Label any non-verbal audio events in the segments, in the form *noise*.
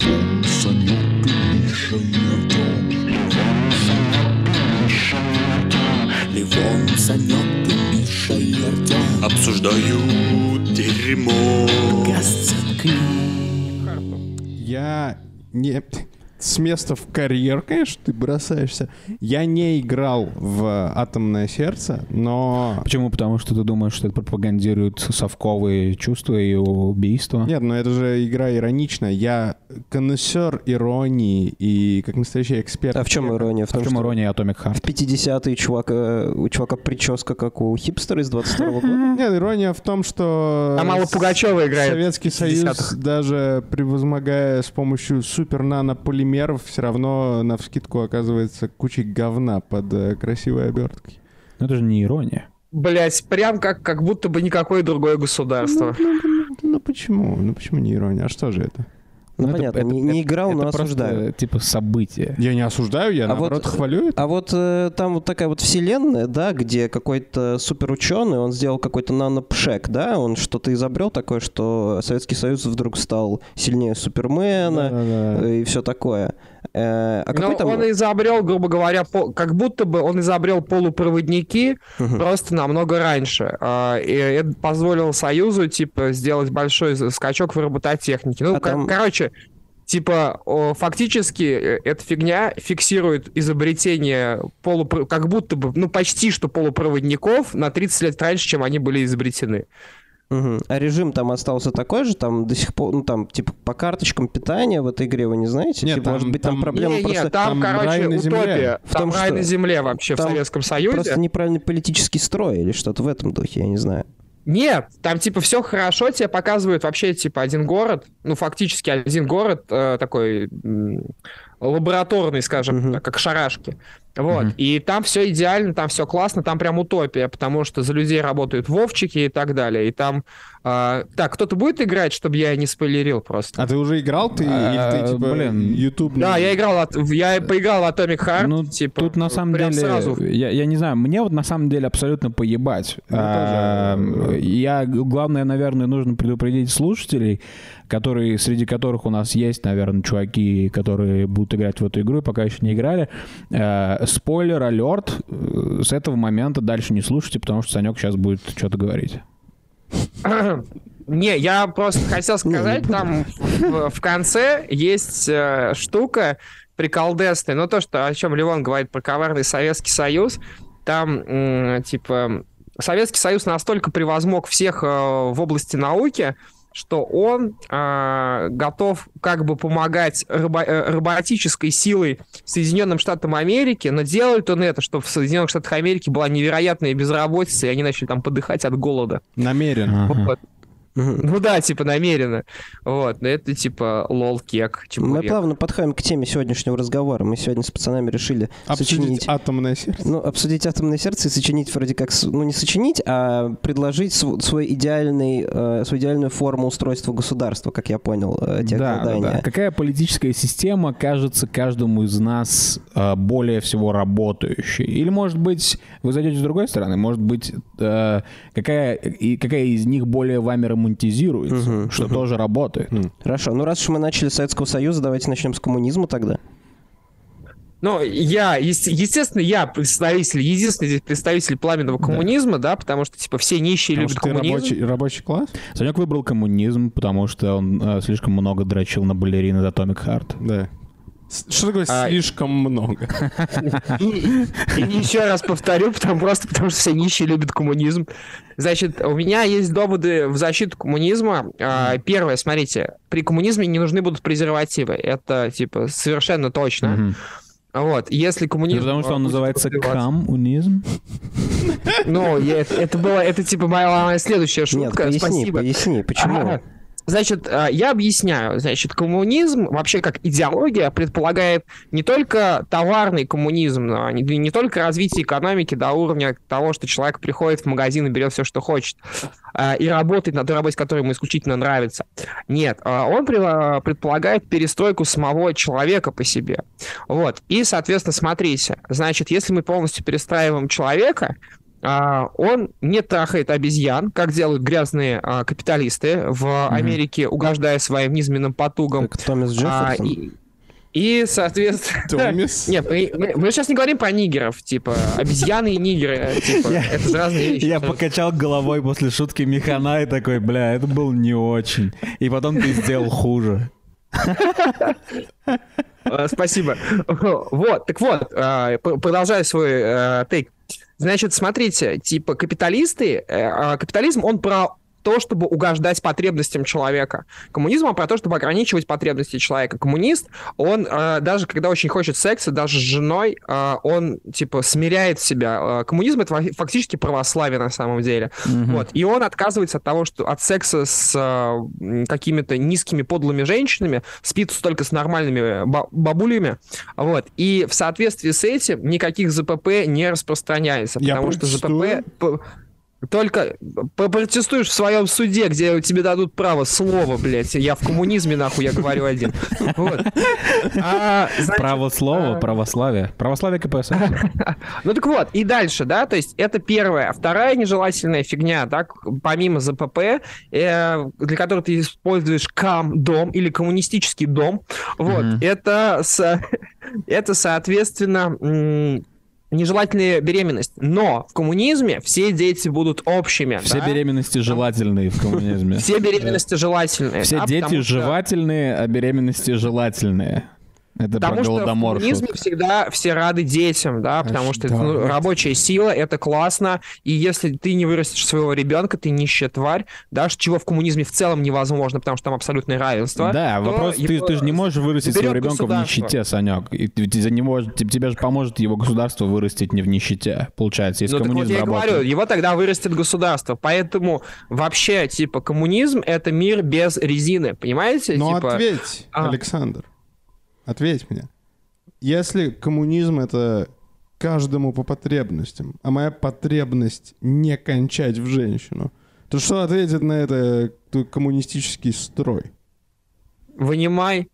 Левон, Санек и Миша и Артем. Левон, Санек и Миша и Артем. Левон, Санек и Миша и Артем. Обсуждают дерьмо. Я не... С места в карьер, конечно, ты бросаешься. Я не играл в «Атомное сердце», но... Почему? Потому что ты думаешь, что это пропагандирует совковые чувства и убийства? Нет, но это же игра ироничная. Я коннессер иронии и как настоящий эксперт. А в чем ирония? В А том, в чем что ирония Atomic в Heart? 50-е чувака, у чувака прическа, как у хипстера из 22 года. *laughs* Нет, ирония в том, что... А Мало Пугачева играет. Советский в Союз, 50-х. даже превозмогая с помощью супер-нанополимеров, все равно на вскидку оказывается кучей говна под э, красивой оберткой. Ну это же не ирония. Блять, прям как, как будто бы никакое другое государство. Ну почему? Ну почему не ирония? А что же это? Ну, это- понятно, это- не, не это- играл, это но просто, осуждаю. типа событие. Я не осуждаю, я А наоборот вот- хвалю это. А вот э, там вот такая вот вселенная, да, где какой-то суперученый, он сделал какой-то нанопшек, да, он что-то изобрел такое, что Советский Союз вдруг стал сильнее Супермена Да-да-да. э, и все такое. Э, а Но какой там... он изобрел, грубо говоря, по- как будто бы он изобрел полупроводники Мгм. просто намного раньше. А, И это позволило Союзу, типа, сделать большой скачок в робототехнике. Ну, А там- короче, типа, о, фактически э, эта фигня фиксирует изобретение полупро... как будто бы, ну, почти что полупроводников на 30 лет раньше, чем они были изобретены. Мгм. А режим там остался такой же, там до сих пор, ну там, типа, по карточкам питания в этой игре вы не знаете? Нет, Типа, там- может быть, там, там- проблема Не, просто... там, там короче, рай на земле. утопия. В там том, рай что на земле вообще там в Советском Союзе. Просто неправильный политический строй или что-то в этом духе, я не знаю. Нет, там типа все хорошо, тебе показывают вообще типа один город, ну фактически один город э, такой лабораторный, скажем, так, как шарашки. Вот. Мгм. И там все идеально, там все классно, там прям утопия, потому что за людей работают вовчики и так далее. И там... э, так, кто-то будет играть, чтобы я не спойлерил просто? А ты уже играл? Ты, А, или ты типа блин. YouTube? Да, я играл, от- я поиграл в Atomic Heart, Ну, типа, тут на самом прям деле, сразу. я, я не знаю, мне вот на самом деле абсолютно поебать. Мне А, тоже. Я, главное, наверное, нужно предупредить слушателей, которые, среди которых у нас есть, наверное, чуваки, которые будут играть в эту игру и пока еще не играли. Э, Спойлер, алерт, э, с этого момента дальше не слушайте, потому что Санек сейчас будет что-то говорить. *clears throat* Не, я просто хотел сказать, там в, в конце есть э, штука приколдесная, но то, что, о чем Левон говорит про коварный Советский Союз, там, м, типа, Советский Союз настолько превозмог всех э, в области науки, что он э, готов как бы помогать робо- э, роботической силой Соединенным Штатам Америки, но делает он это, чтобы в Соединенных Штатах Америки была невероятная безработица, и они начали там подыхать от голода. Намеренно. Ага. Вот. Мгм. Ну да, типа намеренно. Вот, но это типа лол-кек. Мы чебурек. плавно подходим к теме сегодняшнего разговора. Мы сегодня с пацанами решили Обсудить сочинить... атомное сердце. Ну, обсудить атомное сердце и сочинить вроде как, ну не сочинить, а предложить св- свой идеальный, э, свою идеальную форму устройства государства, как я понял, э, тех Да, да, да. Какая политическая система кажется каждому из нас э, более всего работающей? Или, может быть, вы зайдете с другой стороны, может быть, э, какая, и какая из них более вами романтизируется, Мгм, что мгм. *laughs* тоже работает? Хорошо, ну раз уж мы начали с Советского Союза, давайте начнем с коммунизма тогда. Ну, я, есте- естественно, я представитель, единственный здесь представитель пламенного коммунизма, да, потому что, типа, все нищие Потому любят что ты коммунизм. рабочий, рабочий класс? Санек выбрал коммунизм, потому что он э, слишком много дрочил на балерин из Atomic Heart. Да. Что такое А- слишком много? *laughs* И, и еще раз повторю, потому, просто потому что все нищие любят коммунизм. Значит, у меня есть доводы в защиту коммунизма. А, Первое, смотрите, при коммунизме не нужны будут презервативы. Это, типа, совершенно точно. Вот, если коммунизм... Потому что он называется коммунизм. Ну, это, это было, это типа моя, моя следующая Нет, шутка. поясни, Спасибо. поясни, почему? Значит, а, я объясняю. Значит, коммунизм вообще как идеология предполагает не только товарный коммунизм, но не, не только развитие экономики до уровня того, что человек приходит в магазин и берет все, что хочет, а, и работает на той работе, которая ему исключительно нравится. Нет, а, он а, предполагает перестройку самого человека по себе. Вот. И, соответственно, смотрите, значит, если мы полностью перестраиваем человека, а, он не трахает обезьян, как делают грязные а, капиталисты в Америке, угождая своим низменным потугам. Как Томас А, Джефферсон. и, и, соответственно... *laughs* Томис. *laughs* Нет, мы, мы- мы сейчас не говорим про нигеров, типа, обезьяны и нигеры, *laughs* типа, это же разные вещи. Я покачал головой после шутки Механа и такой, бля, это был не очень. И потом ты сделал хуже. Э, Спасибо. Вот, так вот, э, п- продолжая свой э, тейк. Значит, смотрите, типа капиталисты, э, а капитализм, он про то, чтобы угождать потребностям человека. Коммунизм он про то, чтобы ограничивать потребности человека. Коммунист, он э, даже когда очень хочет секса, даже с женой, э, он типа смиряет себя. Э, коммунизм это фа- фактически православие на самом деле. Вот. И он отказывается от того, что от секса с э, какими-то низкими подлыми женщинами, спит только с нормальными ба- бабулями. Вот. И в соответствии с этим никаких ЗПП не распространяется. Я потому что. ЗПП только протестуешь в своем суде, где тебе дадут право слова, блядь. Я в коммунизме, нахуй, я говорю один. *laughs* Вот. А, значит, Право слова, а- православие. Православие КПСС. *laughs* ну так вот, и дальше, да, то есть это первая. Вторая нежелательная фигня, да, к- помимо ЗПП, э, для которой ты используешь КАМ-дом или коммунистический дом, вот, это, со- *laughs* это, соответственно, нежелательная беременность. Но в коммунизме все дети будут общими. Все да? беременности желательные в коммунизме. Все беременности желательные. Все дети жевательные, а беременности желательные. Это Потому что в голодомор коммунизме шутка. всегда все рады детям, да, потому что это, ну, рабочая сила, это классно, и если ты не вырастешь своего ребенка, ты нищая тварь, да, чего в коммунизме в целом невозможно, потому что там абсолютное равенство. Да, вопрос, ты, ты же не можешь вырастить своего ребенка в нищете, Санек. И за него, тебе, же поможет его государство вырастить не в нищете, получается, если Ну, так вот коммунизм я работает. говорю, его тогда вырастет государство. Поэтому вообще, типа, коммунизм — это мир без резины, понимаете? Ну типа, ответь, а. Александр. Ответь мне. Если коммунизм это каждому по потребностям, а моя потребность не кончать в женщину, то что ответит на это т- коммунистический строй? вынимай.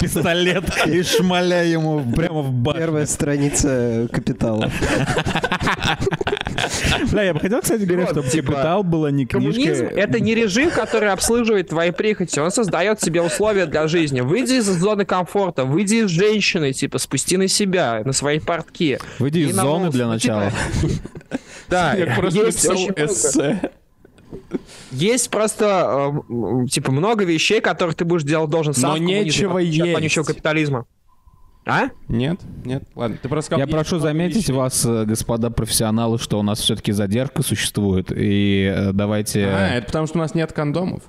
Пистолет и шмаля ему прямо в башню. Первая страница капитала. Бля, я бы хотел, кстати говоря, Вот, чтобы типа, «Капитал» была не Коммунизм книжка. — это не режим, который обслуживает твои прихоти. Он создает себе условия для жизни. Выйди из зоны комфорта, выйди из женщины, типа, спусти на себя, на свои портки. Выйди из зоны для Ну, типа, начала. Да, Я просто написал эссе. Есть просто, э, типа, много вещей, которых ты будешь делать должен сам Но нечего от есть. вонючего капитализма. А? Нет? Нет? Ладно, ты просто. Я прошу заметить вещей. вас, э, господа профессионалы, что у нас все-таки задержка существует. И э, давайте... А, это потому что у нас нет кондомов.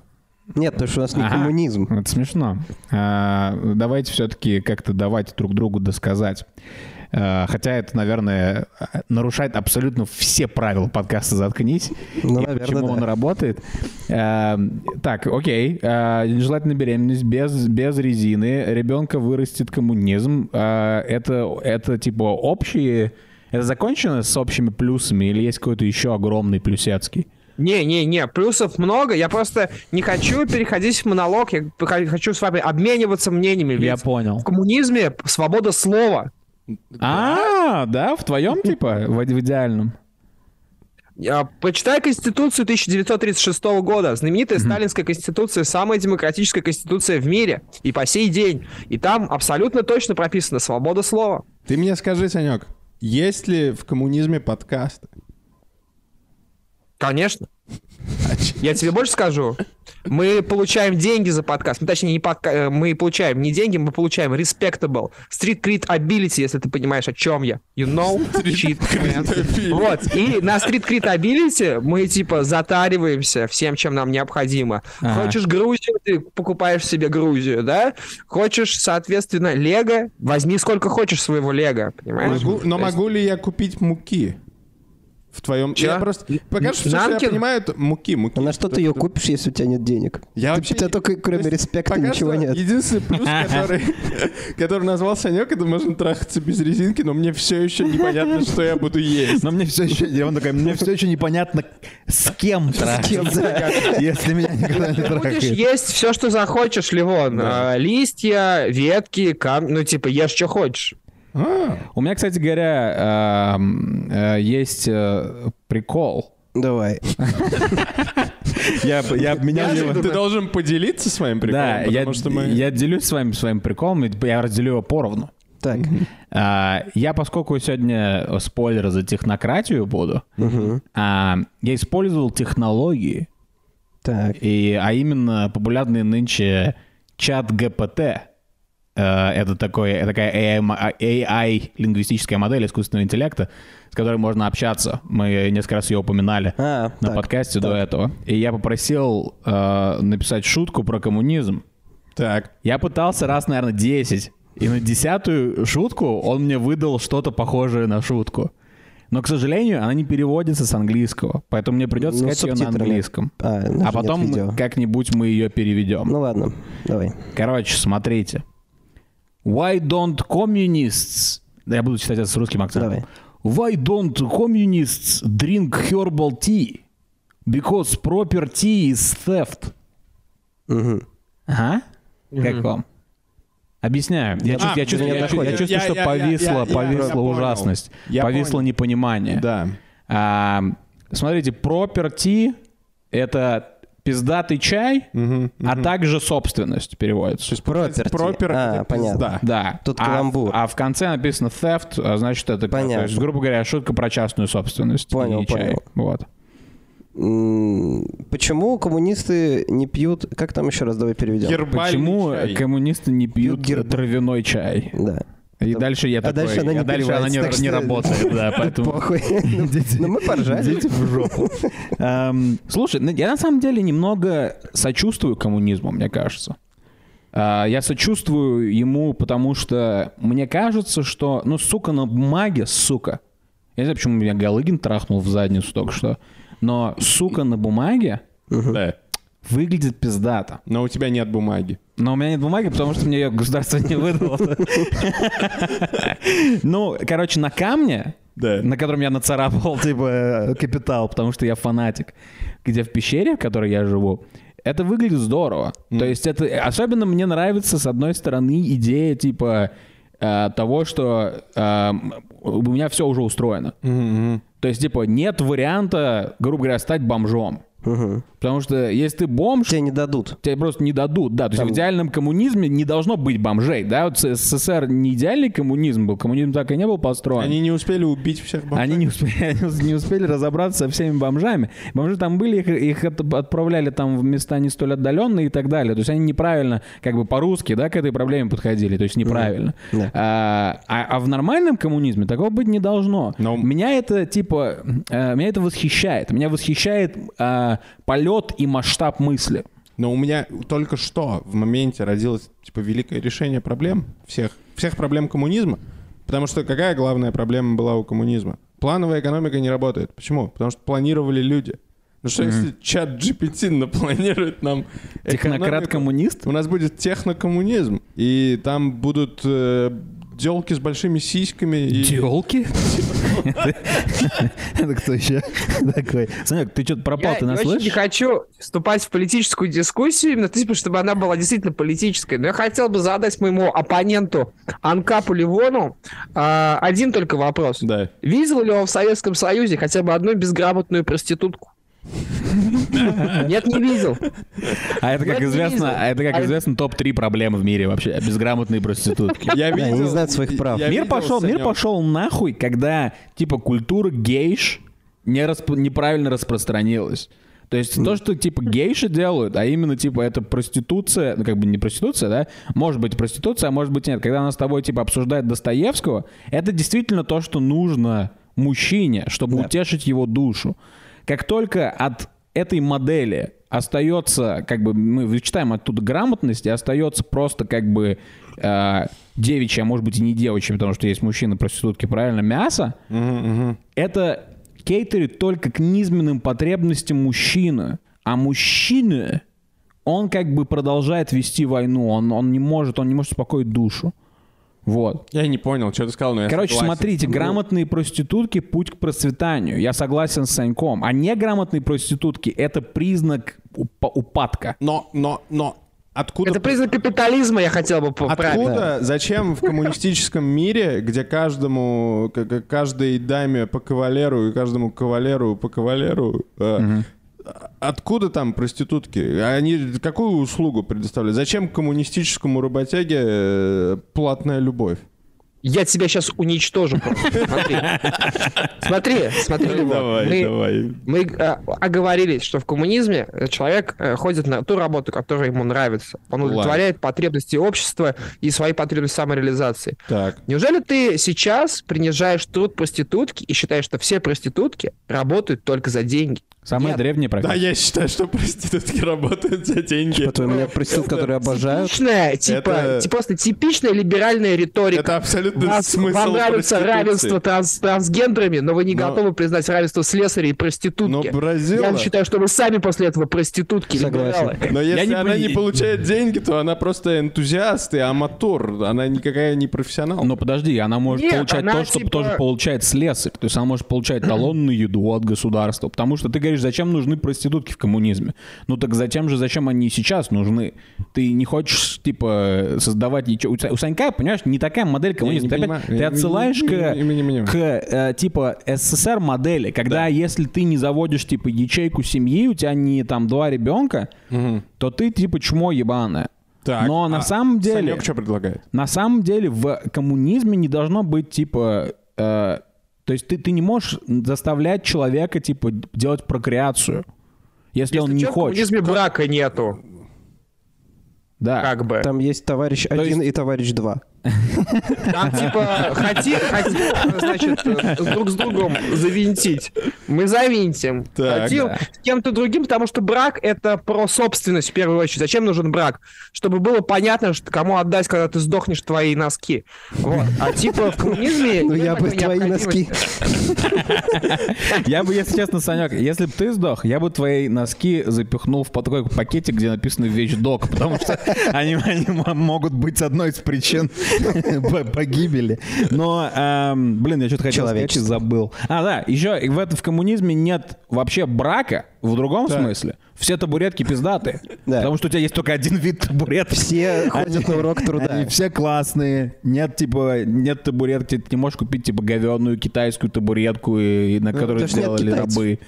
Нет, потому что у нас не Ага. коммунизм. Это смешно. А, давайте все-таки как-то давать друг другу досказать. А, хотя это, наверное, нарушает абсолютно все правила подкаста «Заткнись». Ну, и наверное, почему да. он работает. А, так, окей. А, нежелательная беременность без, без резины. Ребенка вырастет коммунизм. А, это, это типа общие... Это закончено с общими плюсами или есть какой-то еще огромный плюсецкий? Не-не-не, плюсов много. Я просто не хочу переходить в монолог. Я хочу с вами обмениваться мнениями. Я понял. в коммунизме свобода слова. А, да, в твоем *laughs* типа, в, в идеальном. А, Почитай Конституцию 1936 года. Знаменитая Сталинская Конституция, самая демократическая Конституция в мире. И по сей день. И там абсолютно точно прописано свобода слова. Ты мне скажи, Санек, есть ли в коммунизме подкасты? Конечно. *laughs* Я тебе больше скажу. Мы получаем деньги за подкаст. Ну, точнее, не подка... э, мы получаем не деньги, мы получаем respectable. Street cred ability, если ты понимаешь, о чем я. You know? Man. Вот. И на Street cred ability мы, типа, затариваемся всем, чем нам необходимо. Ага. Хочешь Грузию, ты покупаешь себе Грузию, да? Хочешь, соответственно, Лего, возьми сколько хочешь своего Лего, понимаешь? Могу- но могу ли я купить муки? В твоем... Чё? Я просто... Пока что, всё, что я понимаю, это муки, муки. А на что ты ее купишь, если у тебя нет денег? Я Ты- вообще... У тебя только кроме то есть респекта пока ничего что нет. Единственный плюс, *laughs* который, который назвал Санек, это можно трахаться без резинки, но мне все еще непонятно, что я буду есть. Но мне все еще, и он такой, мне все еще непонятно, с кем трахаться, если меня никогда не Будешь трахает. есть все, что захочешь, Ливон. А, листья, ветки, кам... ну, типа, ешь, что хочешь. А, У меня, кстати говоря, эм, э, есть э, прикол. Давай. Я, я обменял его... Ты должен поделиться своим приколом, Да, я, потому что мы... я делюсь с вами своим приколом, и я разделю его поровну. Так. А, я, поскольку сегодня спойлер за технократию буду, а, я использовал технологии, Так. и, а именно популярный нынче чат ГПТ. Э, Это такой, это такая AI, мо- AI лингвистическая модель искусственного интеллекта, с которой можно общаться. Мы несколько раз ее упоминали А, на так. подкасте до этого. И я попросил э, написать шутку про коммунизм. Так. Я пытался раз, наверное, 10. И на десятую шутку он мне выдал что-то похожее на шутку. Но, к сожалению, она не переводится с английского. Поэтому мне придется Ну, сказать ее на английском. А, А потом как-нибудь мы ее переведем. Ну ладно, давай. Короче, смотрите. Why don't communists... Да, я буду читать это с русским акцентом. Why don't communists drink herbal tea? Because proper tea is theft. Мгм. Ага. Как вам? Объясняю. Я, А, чувствую, я чувствую, я чувствую, я чувствую, что повисла, я- я- повисла ужасность. Я повисло понял. непонимание. Да. А, смотрите, proper tea — это пиздатый чай, Мгм, а также собственность переводится. То есть, Property. пропер А, понятно. пизда. Да. Тут а, каламбур. А в конце написано theft, а значит, это, Понятно. то есть, грубо говоря, шутка про частную собственность. Понял, и чай. понял. Вот. Почему коммунисты не пьют... Как там еще раз, давай переведем? Гербальный Почему чай. коммунисты не пьют герб- травяной чай? Да. И Это- дальше я а такой, дальше она не а дальше она не, не работает, да, *laughs* поэтому... Похуй. *laughs* Ну, *laughs* Ну мы поржали. Идите в жопу. Слушай, ну, я на самом деле немного сочувствую коммунизму, мне кажется. А, Я сочувствую ему, потому что мне кажется, что, ну, сука, на бумаге, сука. Я не знаю, почему меня Галыгин трахнул в задницу только что. Но, сука, на бумаге выглядит пиздато. Но у тебя нет бумаги. Но у меня нет бумаги, потому что мне ее государство не выдало. Ну, короче, на камне, на котором я нацарапал, типа, капитал, потому что я фанатик, где в пещере, в которой я живу, это выглядит здорово. То есть это... Особенно мне нравится, с одной стороны, идея, типа, э, того, что э, у меня все уже устроено. То есть, типа, нет варианта, грубо говоря, стать бомжом. Мгм. Потому что если ты бомж, Тебе не дадут. тебе просто не дадут, да. То есть в идеальном коммунизме не должно быть бомжей, да. Вот СССР не идеальный коммунизм был, коммунизм так и не был построен. Они не успели убить всех бомжей. Они не успели, *laughs* они не успели разобраться со всеми бомжами. Бомжи там были, их, их от- отправляли там в места не столь отдаленные и так далее. То есть они неправильно, как бы по-русски, да, к этой проблеме подходили. То есть неправильно. Да. А, а- а в нормальном коммунизме такого быть не должно. Но- Меня это типа, э, меня это восхищает. Меня восхищает а, полет и масштаб мысли. Но у меня только что в моменте родилось типа великое решение проблем всех всех проблем коммунизма, потому что какая главная проблема была у коммунизма? Плановая экономика не работает. Почему? Потому что планировали люди. Ну что если чат GPT напланирует нам? Технократ-коммунист? У нас будет технокоммунизм, и там будут делки с большими сиськами. И... Телки? *laughs* Это кто еще такой? Санек, ты что-то пропал, Я ты нас очень не слышишь? хочу вступать в политическую дискуссию, именно типа, чтобы она была действительно политической. Но я хотел бы задать моему оппоненту Анкапу Ливону а, один только вопрос. Да. Видел ли он в Советском Союзе хотя бы одну безграмотную проститутку? Нет, не видел. А это, как известно, а это, как А- известно, топ-3 проблемы в мире вообще. Безграмотные проститутки. Я они видел, не знают своих прав. я Мир видел, пошел, мир пошел нахуй, когда типа культура гейш не расп- неправильно распространилась. То есть то, что типа гейши делают, а именно типа это проституция, ну как бы не проституция, да, может быть проституция, а может быть нет. Когда она с тобой типа обсуждает Достоевского, это действительно то, что нужно мужчине, чтобы утешить его душу. Как только от этой модели остается, как бы мы вычитаем оттуда грамотность, и остается просто как бы э, девичья, а может быть и не девичья, потому что есть мужчины, проститутки, правильно, мясо, это кейтерит только к низменным потребностям мужчины. А мужчина, он как бы продолжает вести войну, он, он не может, он не может успокоить душу. Вот. Я не понял, что ты сказал, но я Короче, согласен. смотрите, грамотные проститутки – путь к процветанию. Я согласен с Саньком. А неграмотные проститутки – это признак упа- упадка. Но, но, но Откуда, Это признак капитализма, я хотел бы поправить. откуда, зачем в коммунистическом мире, где каждому, каждой даме по кавалеру и каждому кавалеру по кавалеру, э, откуда там проститутки? Они какую услугу предоставляют? Зачем коммунистическому работяге э, платная любовь? Я тебя сейчас уничтожу. просто. Смотри. Смотри, смотри, Левон. Мы- давай. Мы э, оговорились, что в коммунизме э, человек э, ходит на ту работу, которая ему нравится. Он Ладно. удовлетворяет потребности общества и свои потребности самореализации. Так. Неужели ты сейчас принижаешь труд проститутки и считаешь, что все проститутки работают только за деньги? Самая Нет. древняя Да, профессия. я считаю, что проститутки работают за деньги. Что-то у меня проститут, которые обожают. Типичная, типа, Это- ти- просто типичная либеральная риторика. Это абсолютно Вас- смысл вам нравится равенство транс- трансгендерами, но вы не Но- готовы признать равенство слесарей и Но проститутки. Бразила... Я считаю, что вы сами после этого проститутки, Согласен. либералы. Но если не она пони- не получает деньги, то она просто энтузиаст и аматор. Она никакая не профессионал. Но подожди, она может Нет, получать она то, что типа- тоже получает слесарь. То есть она может получать *clears throat* талонную еду от государства. Потому что ты говоришь, зачем нужны проститутки в коммунизме? Ну так зачем же, зачем они сейчас нужны? Ты не хочешь, типа, создавать ничего. У Са- У Санька, понимаешь, не такая модель коммунизма. Ты, опять- ты отсылаешь не- к, не- не- к, э, типа, СССР модели, когда если ты не заводишь, типа, ячейку семьи, у тебя не там два ребенка, то ты, типа, чмо ебаное. Так, Но на а самом деле... Санек что предлагает? На самом деле в коммунизме не должно быть типа... э, то есть ты, ты не можешь заставлять человека типа делать прокреацию, если, он Если не чё, В хочет. коммунизме брака нету, Да. как бы. Там есть товарищ один и товарищ два. Там типа хотим, хотим, значит, друг с другом завинтить. Мы завинтим. Так, хотим да. с кем-то другим, потому что брак это про собственность в первую очередь. Зачем нужен брак? Чтобы было понятно, что кому отдать, когда ты сдохнешь твои носки. Вот. А типа в коммунизме... Ну я бы твои носки. Я бы, если честно, Санек, если бы ты сдох, я бы твои носки запихнул в такой пакетик, где написано «Вещдок», потому что они, могут быть одной из причин *laughs* погибели. Но, эм, блин, я что-то хотел сказать и забыл. А, да, еще и в, этом- в коммунизме нет вообще брака, в другом смысле. Все табуретки пиздатые. *laughs* Да. Потому что у тебя есть только один вид табуретки. Все ходят на урок труда. Они все классные. Нет, типа, нет табуретки. Ты не можешь купить, типа, говенную китайскую табуретку, и, на которую потому что нет сделали рабы.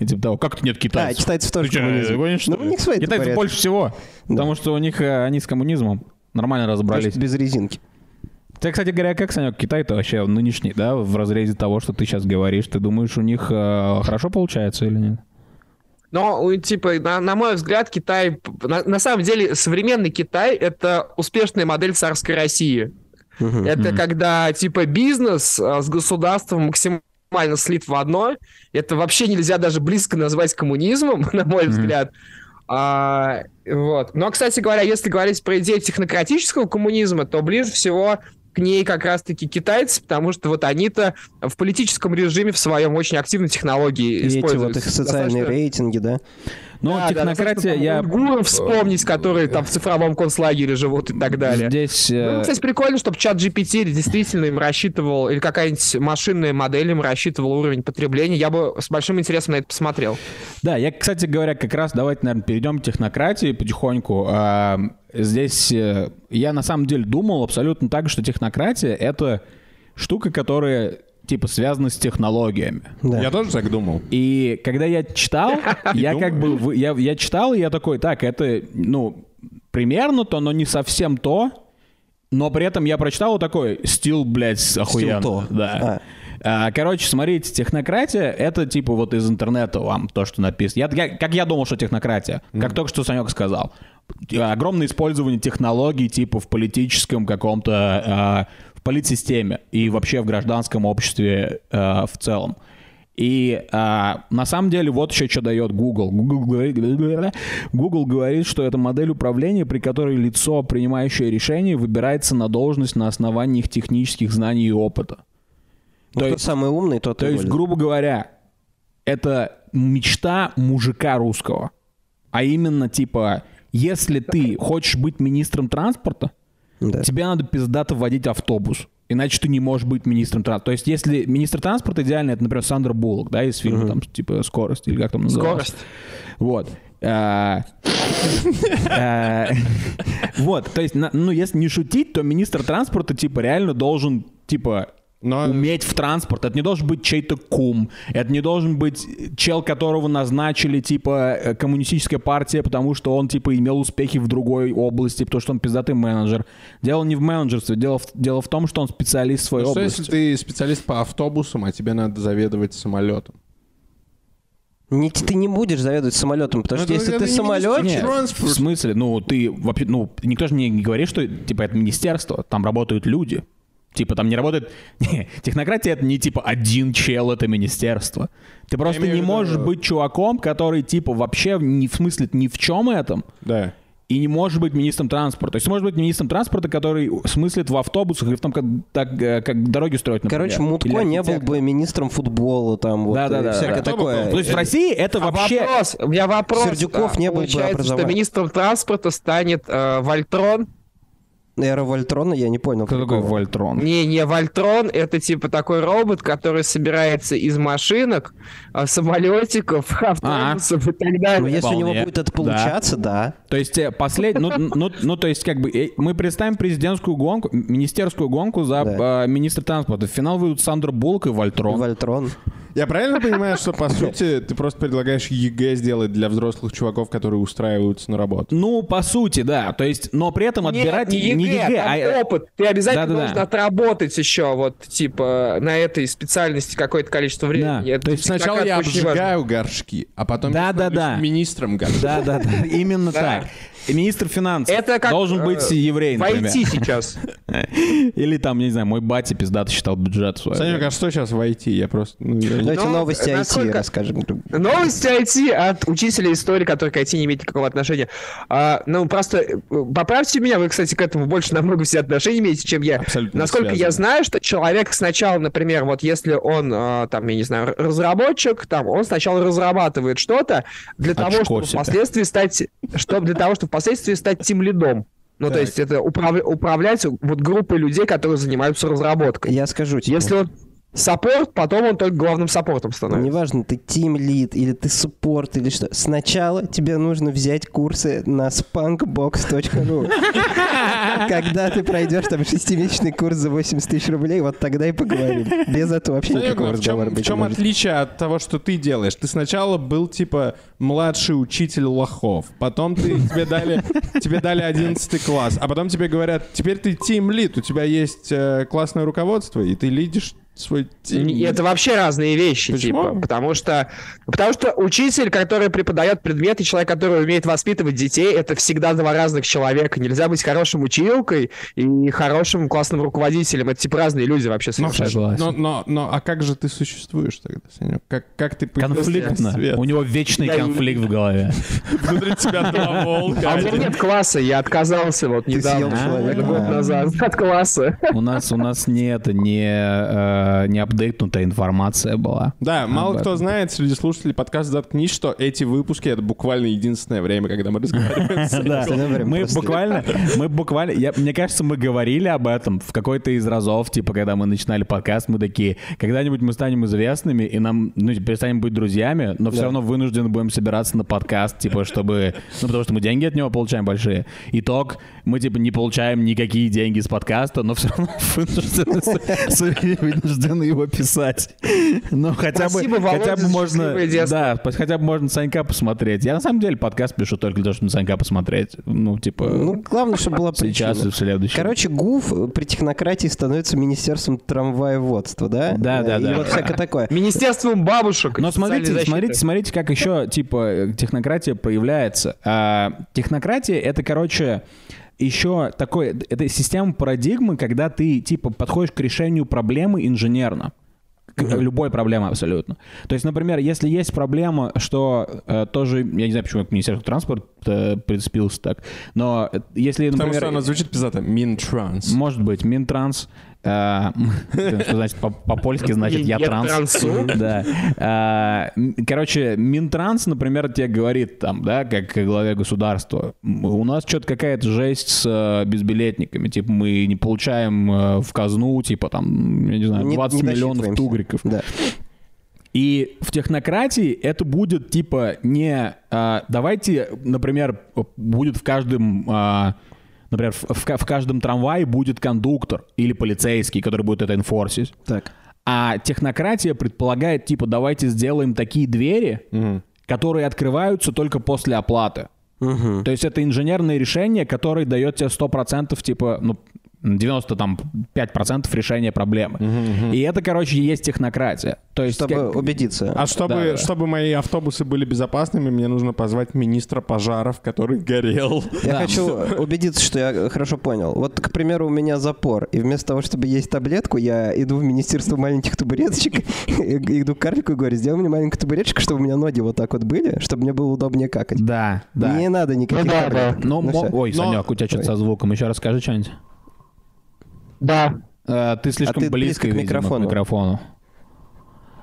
И типа того, как-то нет китайцев. А, китайцев тоже Ты коммунизм. гонишь, что Ну, у них свои Китайцев табуретки. больше всего. Да. Потому что у них э, они с коммунизмом нормально разобрались. Просто без резинки. Ты, кстати говоря, как, Санек, Китай-то вообще нынешний, да, в разрезе того, что ты сейчас говоришь, ты думаешь, у них э, хорошо получается или нет? Но, у- типа, на, на мой взгляд, Китай... На, на самом деле, современный Китай — это успешная модель царской России. Это когда, типа, бизнес а, с государством максимально слит в одно. Это вообще нельзя даже близко назвать коммунизмом, *laughs* на мой взгляд. А, вот. Но, кстати говоря, если говорить про идею технократического коммунизма, то ближе всего к ней как раз-таки китайцы, потому что вот они-то в политическом режиме в своем очень активно технологии И эти используют. вот их социальные Достаточно- рейтинги, да? Ну, да, да, технократия, там я... уйгуров вспомнить, которые там в цифровом концлагере живут и так далее. Здесь... Ну, э, кстати, прикольно, чтобы чат GPT действительно им рассчитывал, или какая-нибудь машинная модель им рассчитывала уровень потребления. Я бы с большим интересом на это посмотрел. Да, я, кстати говоря, как раз давайте, наверное, перейдем к технократии потихоньку. А, Здесь э, я на самом деле думал абсолютно так, что технократия — это штука, которая типа связана с технологиями. Да. Я тоже так думал. И когда я читал, *laughs* я как бы я, я читал, и я такой, так, это ну примерно то, но не совсем то. Но при этом я прочитал вот такой стил, блядь, охуенно. то. Да. А, Короче, смотрите, технократия — это типа вот из интернета вам то, что написано. Я, я- как я думал, что технократия, как только что Санек сказал. Огромное использование технологий типа в политическом каком-то, а, политсистеме и вообще в гражданском обществе а, в целом. И а, на самом деле вот еще что дает Google. Google говорит, Google говорит, что это модель управления, при которой лицо, принимающее решение, выбирается на должность на основании их технических знаний и опыта. Ну, То кто есть- самый умный, тот То и есть, грубо говоря, это мечта мужика русского. А именно, типа, если ты хочешь быть министром транспорта, Да. тебе надо пиздато водить автобус. Иначе ты не можешь быть министром транспорта. То есть, если министр транспорта идеально, это, например, Сандра Буллок, да, из фильма, там, типа, «Скорость», или как там называлось. Скорость. Вот. А, а, Вот, то есть, ну, если не шутить, то министр транспорта, типа, реально должен, типа, Но уметь в транспорт. Это не должен быть чей-то кум. Это не должен быть чел, которого назначили, типа, э, коммунистическая партия, потому что он, типа, имел успехи в другой области, потому что он пиздатый менеджер. Дело не в менеджерстве, дело в, дело в том, что он специалист в своей Ну, что области. если ты специалист по автобусам, а тебе надо заведовать самолетом? Не- ты не будешь заведовать самолетом, потому Ну, что это- если это ты не министр Нет, в смысле? Ну, ты вообще, ну, никто же мне не говорит, что, типа, это министерство, там работают люди. Типа, там не работает... *laughs* Не, технократия — это не, типа, один чел, это министерство. Ты просто не виду- можешь быть чуваком, который, типа, вообще не в смысле ни в чем этом, Да. и не можешь быть министром транспорта. То есть, может быть министром транспорта, который смыслит в автобусах и в том, как, так, э, как дороги строить, например. Короче, Мутко Или не был бы министром футбола, там, вот, Да-да-да, и всякое да. такое. То есть в России это А вообще... вопрос, у меня вопрос. Сердюков А, не был бы Получается, что министром транспорта станет э, Вольтрон. Эра Вольтрона я не понял. Кто такой. Вольтрон? Не, не, Вольтрон это типа такой робот, который собирается из машинок, а, самолетиков, автобусов и так Ну, далее. если у него Вполне. будет это Да. получаться, да. То есть послед... ну, ну, ну, то есть как бы э, мы представим президентскую гонку, министерскую гонку за Да. э, министра транспорта. В финал выйдут Сандра Буллок и Вольтрон. Вольтрон. Я правильно понимаю, что, по сути, ты просто предлагаешь ЕГЭ сделать для взрослых чуваков, которые устраиваются на работу? Ну, по сути, да. То есть, но при этом отбирать не ЕГЭ, ЕГЭ, там а, опыт. Ты обязательно Да-да-да. должен отработать еще вот типа на этой специальности какое-то количество времени. Да. Это То есть Сначала я очень важно. обжигаю горшки, а потом Да, я да, да. министром горшка. Да, да, да. Именно Да. так. Министр финансов Это как должен э, быть еврей, например. В IT сейчас. *laughs* Или там, не знаю, мой батя пиздато считал бюджет свой. Санек, а что сейчас в IT? Я просто... ну, я Давайте Ну, новости IT насколько- расскажем. Новости IT от учителя истории, который к IT не имеет никакого отношения. А, ну, просто э, поправьте меня, вы, кстати, к этому больше намного все отношения имеете, чем я. Абсолютно Насколько я связано. знаю, что человек сначала, например, вот если он, а, там, я не знаю, разработчик, там, он сначала разрабатывает что-то для того, Очко чтобы себе. впоследствии стать, чтобы для того, чтобы впоследствии стать тимлидом. Ну, то Так. есть это управля- управлять вот группой людей, которые занимаются разработкой. Я скажу тебе. Если он саппорт, потом он только главным саппортом становится. Неважно, ты тим лид или ты суппорт или что. Сначала тебе нужно взять курсы на spunkbox.ru. Когда ты пройдешь там шестимесячный курс за 80 тысяч рублей, вот тогда и поговорим. Без этого вообще никакого в чем, разговора в быть чем не может. отличие от того, что ты делаешь? Ты сначала был типа младший учитель лохов, потом ты, тебе дали тебе дали 11 класс, а потом тебе говорят, теперь ты тим лид, у тебя есть э, классное руководство, и ты лидишь свой. Не, Это вообще разные вещи, Почему? типа, потому что, потому что учитель, который преподает предметы, человек, который умеет воспитывать детей, это всегда два разных человека. Нельзя быть хорошим училкой и хорошим классным руководителем. Это типа разные люди вообще Но, совершенно. Согласен. но, но, но, а как же ты существуешь тогда, Санек? Как, как ты Конфликтно. свет? У него вечный Я- конфликт в голове. *laughs* Внутри тебя два волка. А у меня нет класса, я отказался вот недавно, год назад *laughs* от класса. У нас, у нас не это, не, э, не апдейтнутая информация была. Да, мало Об кто этом. знает среди слушателей подкаста «Заткнись», что эти выпуски — это буквально единственное время, когда мы разговариваем *laughs* мы буквально, мы буквально, я, мне кажется, мы говорили об этом в какой-то из разов, типа, когда мы начинали подкаст, мы такие, когда-нибудь мы станем известными, и нам, ну, перестанем быть друзьями, но все равно вынуждены будем собираться на подкаст, типа, чтобы, ну, потому что мы деньги от него получаем большие. Итог, мы, типа, не получаем никакие деньги с подкаста, но все равно *laughs* вынуждены, вынуждены его писать. Ну, хотя бы, Спасибо, Володя, хотя бы можно, да, хотя бы можно Санька посмотреть. Я на самом деле подкаст пишу только для того, чтобы на Санька посмотреть. Ну, типа, Ну, главное, чтобы была сейчас и причина. в следующем. Короче, ГУФ при технократии становится министерством трамваеводства, да? Да, да, И да. вот всякое такое. Министерством бабушек. Но и смотрите, защиты. смотрите, смотрите, как еще, типа, технократия появляется. А, технократия — это, короче, еще такой, это система парадигмы, когда ты, типа, подходишь к решению проблемы инженерно. К- Любой проблемы абсолютно. То есть, например, если есть проблема, что э, тоже, я не знаю, почему Министерству транспорта э, прицепился так, но э, если, Потому например... что она звучит пиздато. Минтранс. Может быть, Минтранс. э, *laughs* Что значит по- по-польски, значит я транс. *laughs* Да. М, Короче, Минтранс, например, тебе говорит там, да, как главе государства, «М, у нас что-то какая-то жесть с э, безбилетниками, типа мы не получаем э, в казну, типа там, я не знаю, Не- 20 не миллионов тугриков. И в технократии это будет типа не... давайте, например, будет в каждом... например, в, в ка- в каждом трамвае будет кондуктор или полицейский, который будет это инфорсить. Так. А технократия предполагает, типа, давайте сделаем такие двери, которые открываются только после оплаты. То есть это инженерное решение, которое дает тебе 100%, типа, ну, 90 там 5% решения проблемы. И это, короче, есть технократия. То есть Чтобы как- убедиться. А чтобы, Да, да. чтобы мои автобусы были безопасными, мне нужно позвать министра пожаров, который горел. Я Да. хочу убедиться, что я хорошо понял. Вот, к примеру, у меня запор, и вместо того, чтобы есть таблетку, я иду в Министерство маленьких табуреточек, *laughs* иду к карлику и говорю, сделай мне маленькую табуреточку, чтобы у меня ноги вот так вот были, чтобы мне было удобнее какать. Да, да. Не надо никаких да, таблеток. Ну, Ну ой, Санек, у тебя что-то со звуком. Еще расскажи что-нибудь. Да. Э, ты слишком А ты близко близко, к видимо, микрофону. к микрофону.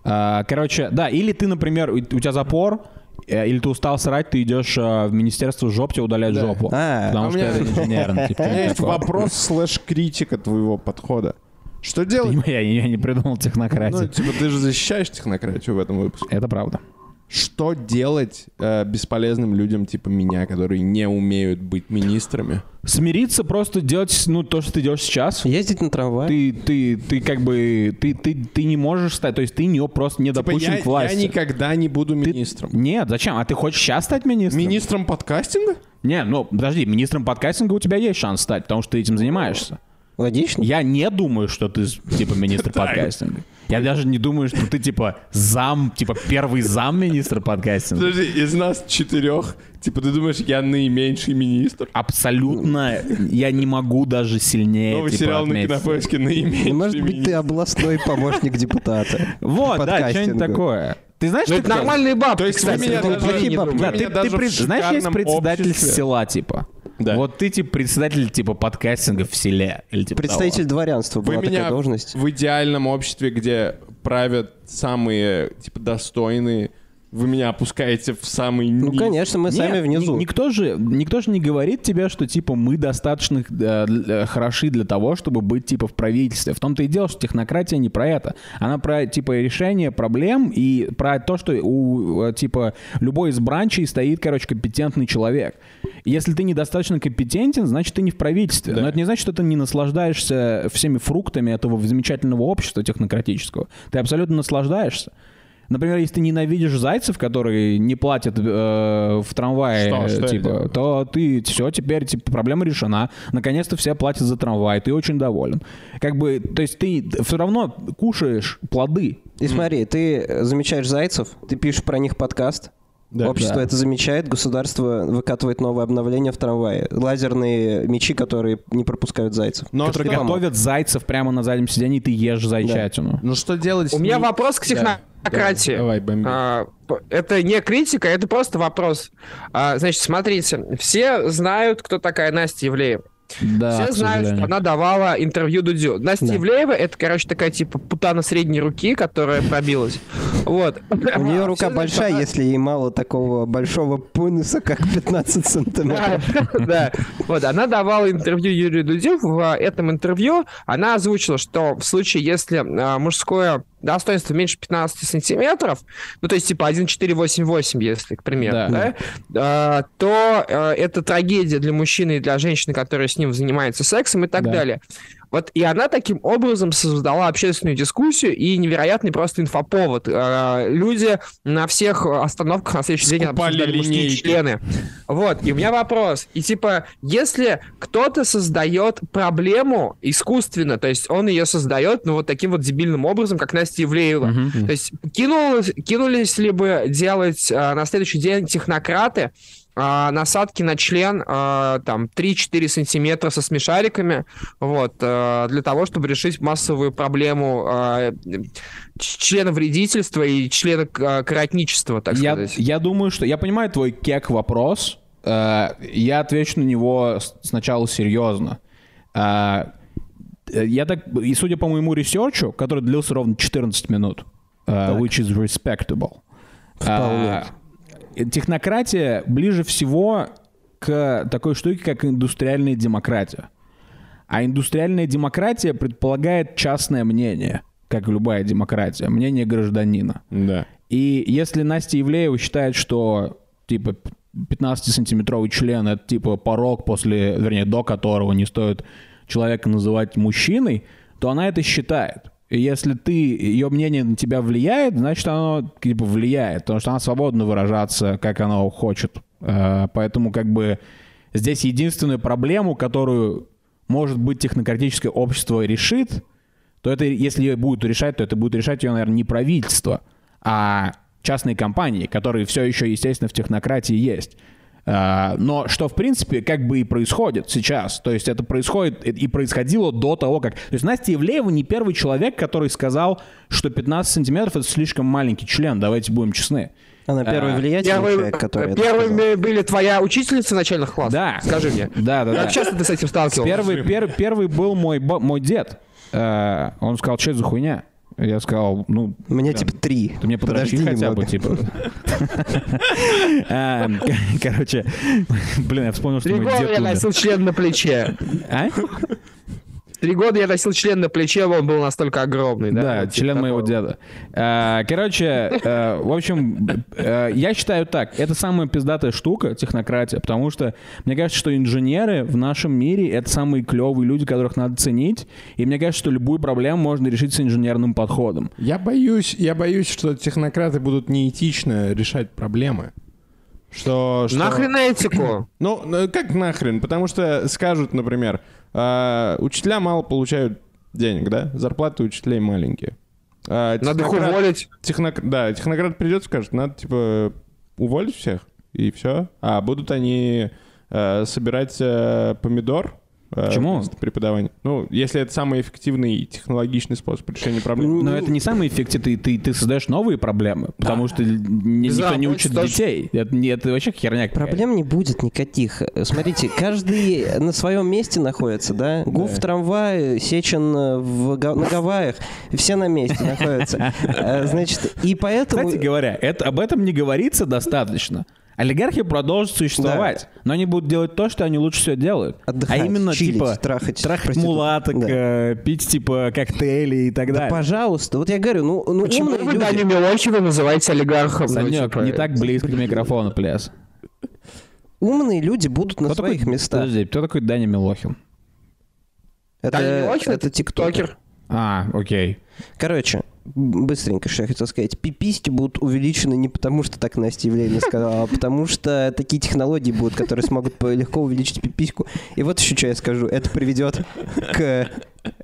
А, короче, да, или ты, например, у тебя запор, э, или ты устал срать, ты идешь э, в министерство жоп, тебе удаляют жопу. А, потому а у что меня- это инженерно. типа, У *laughs* меня есть вопрос слэш-критика твоего подхода. Что делать? Я, я не придумал Ну, технократию. типа, ты же защищаешь технократию в этом выпуске. Это правда. Что делать э, бесполезным людям типа меня, которые не умеют быть министрами? Смириться, просто делать, ну, то, что ты делаешь сейчас. Ездить на трамвае. Ты, ты, ты как бы, ты, ты, ты не можешь стать, то есть ты не просто не Типа, допущен я, к власти. я никогда не буду министром. Нет, зачем? А ты хочешь сейчас стать министром? Министром подкастинга? Не, ну, подожди, министром подкастинга у тебя есть шанс стать, потому что ты этим занимаешься. Логично? Я не думаю, что ты, типа, *laughs* министр подкастинга. Я даже не думаю, что ты, типа, зам, типа, первый зам министра подкастинга. Подожди, из нас четырех, типа, ты думаешь, я наименьший министр? Абсолютно я не могу даже сильнее, Новый типа, сериал на отметить. кинопоиске наименьший Ну, Может быть, ты министр. областной помощник депутата. Вот, да, что-нибудь такое. Ты знаешь, Ну, ты это нормальные бабки, То есть вы кстати. меня это даже- плохие не Да, вы меня ты, ты пред- знаешь, есть председатель обществе- села, типа. Да. Вот ты, типа, председатель, типа, подкастинга в селе. Или, типа, Представитель дворянства Вы была меня такая должность. в идеальном обществе, где правят самые, типа, достойные, вы меня опускаете в самый Ну, низ. конечно, мы Нет, сами внизу. ни- никто, же, никто же не говорит тебе, что, типа, мы достаточно э, для- хороши для того, чтобы быть, типа, в правительстве. В том-то и дело, что технократия не про это. Она про, типа, решение проблем и про то, что у, э, типа, любой из бранчей стоит, короче, компетентный человек. Если ты недостаточно компетентен, значит, ты не в правительстве. Да. Но это не значит, что ты не наслаждаешься всеми фруктами этого замечательного общества технократического. Ты абсолютно наслаждаешься. Например, если ты ненавидишь зайцев, которые не платят э, в трамвае, Что? Что типа, то ты все, теперь типа, проблема решена. Наконец-то все платят за трамвай, ты очень доволен. Как бы, то есть ты все равно кушаешь плоды. И смотри, ты замечаешь зайцев, ты пишешь про них подкаст, Да. общество Да. это замечает, государство выкатывает новое обновление в трамвае. Лазерные мечи, которые не пропускают зайцев. Но которые что- готовят зайцев прямо на заднем сиденье, и ты ешь зайчатину. Ну что делать? У меня ним? вопрос к Да. технократии. Давай, бомби. А, это не критика, это просто вопрос. А, значит, смотрите, все знают, кто такая Настя Евлеева. Да, все знают, что она давала интервью Дудю. Настя Да. Евлеева это, короче, такая типа путана средней руки, которая пробилась. Вот. У нее Все *laughs* рука знают, большая, она- если ей мало такого большого пениса, как 15 сантиметров. *laughs* Да, вот, она давала интервью Юрию Дудю. В этом интервью она озвучила, что в случае, если а, мужское достоинство меньше 15 сантиметров, ну, то есть, типа, 1,488, если, к примеру, Да. да, а, то а, это трагедия для мужчины и для женщины, которая с ним занимается сексом и так Да. далее. Вот, и она таким образом создала общественную дискуссию и невероятный просто инфоповод. А, Люди на всех остановках на следующий день обсуждали мужские члены. Вот, и у меня вопрос. И типа, если кто-то создает проблему искусственно, то есть он ее создает, ну, вот таким вот дебильным образом, как Настя Евлеева, Мгм. то есть кинулось, кинулись ли бы делать а, на следующий день технократы а, насадки на член а, там 3-4 сантиметра со смешариками, вот, а, для того, чтобы решить массовую проблему а, члена вредительства и члена коротничества, так я, сказать. я думаю, что... Я понимаю твой кек вопрос. Э, я отвечу на него сначала серьезно. Э, я так... И судя по моему ресерчу, который длился ровно 14 минут, э, which is respectable. Вполне. Технократия ближе всего к такой штуке, как индустриальная демократия. А индустриальная демократия предполагает частное мнение. как и любая демократия, мнение гражданина. Да. И если Настя Ивлеева считает, что типа 15-сантиметровый член это типа порог, после, вернее, до которого не стоит человека называть мужчиной, то она это считает. Если ты, ее мнение на тебя влияет, значит оно типа влияет, потому что она свободно выражаться, как она хочет. Э, Поэтому как бы здесь единственную проблему, которую, может быть, технократическое общество решит, то это, если ее будут решать, то это будет решать ее, наверное, не правительство, а частные компании, которые все еще, естественно, в технократии есть. А, Но что, в принципе, как бы и происходит сейчас. То есть это происходит и происходило до того, как... То есть Настя Ивлеева не первый человек, который сказал, что 15 сантиметров — это слишком маленький член, давайте будем честны. Она первый А, влиятельный Первый- человек, который первыми были твоя учительница начальных классов? Да. Скажи мне. Да, да, да. Как часто ты с этим сталкивался? Первый, пер- первый был мой, мой дед. Э, Он сказал, что это за хуйня? Я сказал, ну, У меня типа три. Ты мне подрочи Подожди хотя бы, немного. типа. А, *laughs* Короче, *laughs* блин, я вспомнил, что умер. носил член на плече. А? Три года я носил член на плече, он был настолько огромный, да? Да, Вот типа член моего такого. деда. А, Короче, э, в общем, э, я считаю так, это самая пиздатая штука, технократия, потому что мне кажется, что инженеры в нашем мире — это самые клевые люди, которых надо ценить, и мне кажется, что любую проблему можно решить с инженерным подходом. Я боюсь, я боюсь, что технократы будут неэтично решать проблемы. Что, что... Нахрен этику? Ну, ну, как нахрен? Потому что скажут, например, а, учителя мало получают денег, да? Зарплаты учителей маленькие. А, Надо их уволить. технок- Да, технократ придет скажет, надо, типа, уволить всех, и все. А будут они э, собирать э, помидор Почему? вместо преподавания. Ну, если это самый эффективный и технологичный способ решения проблем. Но это не самый эффективный, ты, ты, ты создаешь новые проблемы, потому что ни- никто не учит Безработица детей. Это, это вообще херня. Проблем не будет никаких. Смотрите, каждый на своем месте находится, да? Гуф в трамвае, Сечин э, в, на Гавайях. Все на месте находятся. Э, Значит, и поэтому... Кстати говоря, это, об этом не говорится достаточно. Олигархи продолжат существовать, но они будут делать то, что они лучше всего делают. Отдыхать, а именно, чилить, типа, трахать трахать мулаток, Да. э, пить, типа, коктейли и так Да, далее. пожалуйста. Вот я говорю, ну, ну Почему умные вы люди- Даню Милохина называете олигархом? Ну, Санек, типа, не так близко к микрофону, пляс. умные люди будут на Кто такой- своих местах. Подожди, кто такой Даня Милохин? Это, Даня Милохин это тиктокер. токер. А, окей. Короче, быстренько, что я хотел сказать. Пиписьки будут увеличены не потому, что так Настя Евлеевна сказала, а потому что такие технологии будут, которые смогут легко увеличить пипиську. И вот еще что я скажу. Это приведет к...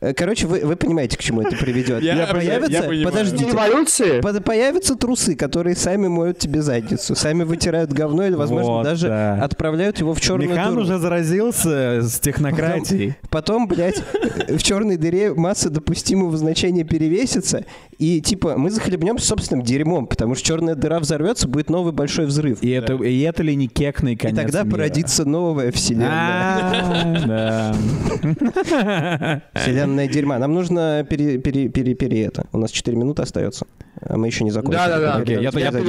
э, Короче, вы, вы понимаете, к чему это приведет. Я- я появятся... понимаю. Подождите. Революции? Под- Появятся трусы, которые сами моют тебе задницу, сами вытирают говно или, возможно, Вот, даже да. отправляют его в черную Михан дыру. уже заразился с технократией. Потом, блядь, в черной дыре масса допустимого значения перевесится, и типа мы захлебнемся собственным дерьмом, потому что черная дыра взорвется, будет новый большой взрыв. И это, и это ли не кекный И конец тогда мира? породится новая вселенная. А, Да. *laughs* Вселенная дерьма. Нам нужно пере, пере, это. У нас 4 минуты остается. А мы еще не закончили. Да-да-да.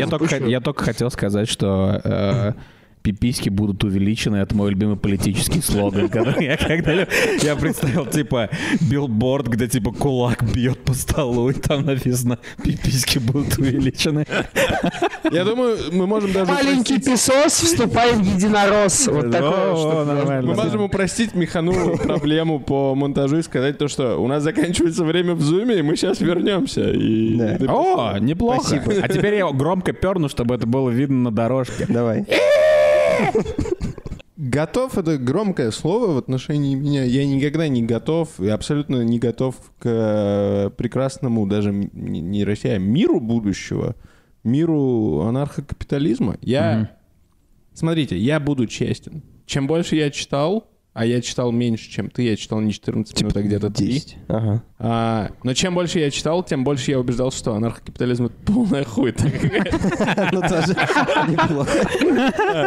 Только, я только хотел сказать, что э, пиписьки будут увеличены. Это мой любимый политический слоган, *laughs* который я когда я представил, типа, билборд, где, типа, кулак бьет по столу, и там написано «пиписьки будут увеличены». Я думаю, мы можем даже Маленький песос, вступай в единорос. Вот такое. Мы можем упростить Михану проблему по монтажу и сказать то, что у нас заканчивается время в зуме, и мы сейчас вернемся. О, неплохо. А теперь я громко перну, чтобы это было видно на дорожке. Давай. Готов это громкое слово в отношении меня. Я никогда не готов, и абсолютно не готов к э, прекрасному даже не Россия, а миру будущего, миру анархокапитализма. Я, смотрите, я буду честен. Чем больше я читал, а я читал меньше, чем ты, я читал не 14 минут, а где-то 3. 10. Ага. А, но чем больше я читал, тем больше я убеждался, что анархокапитализм это полная хуйта. *laughs* Ну тоже неплохо.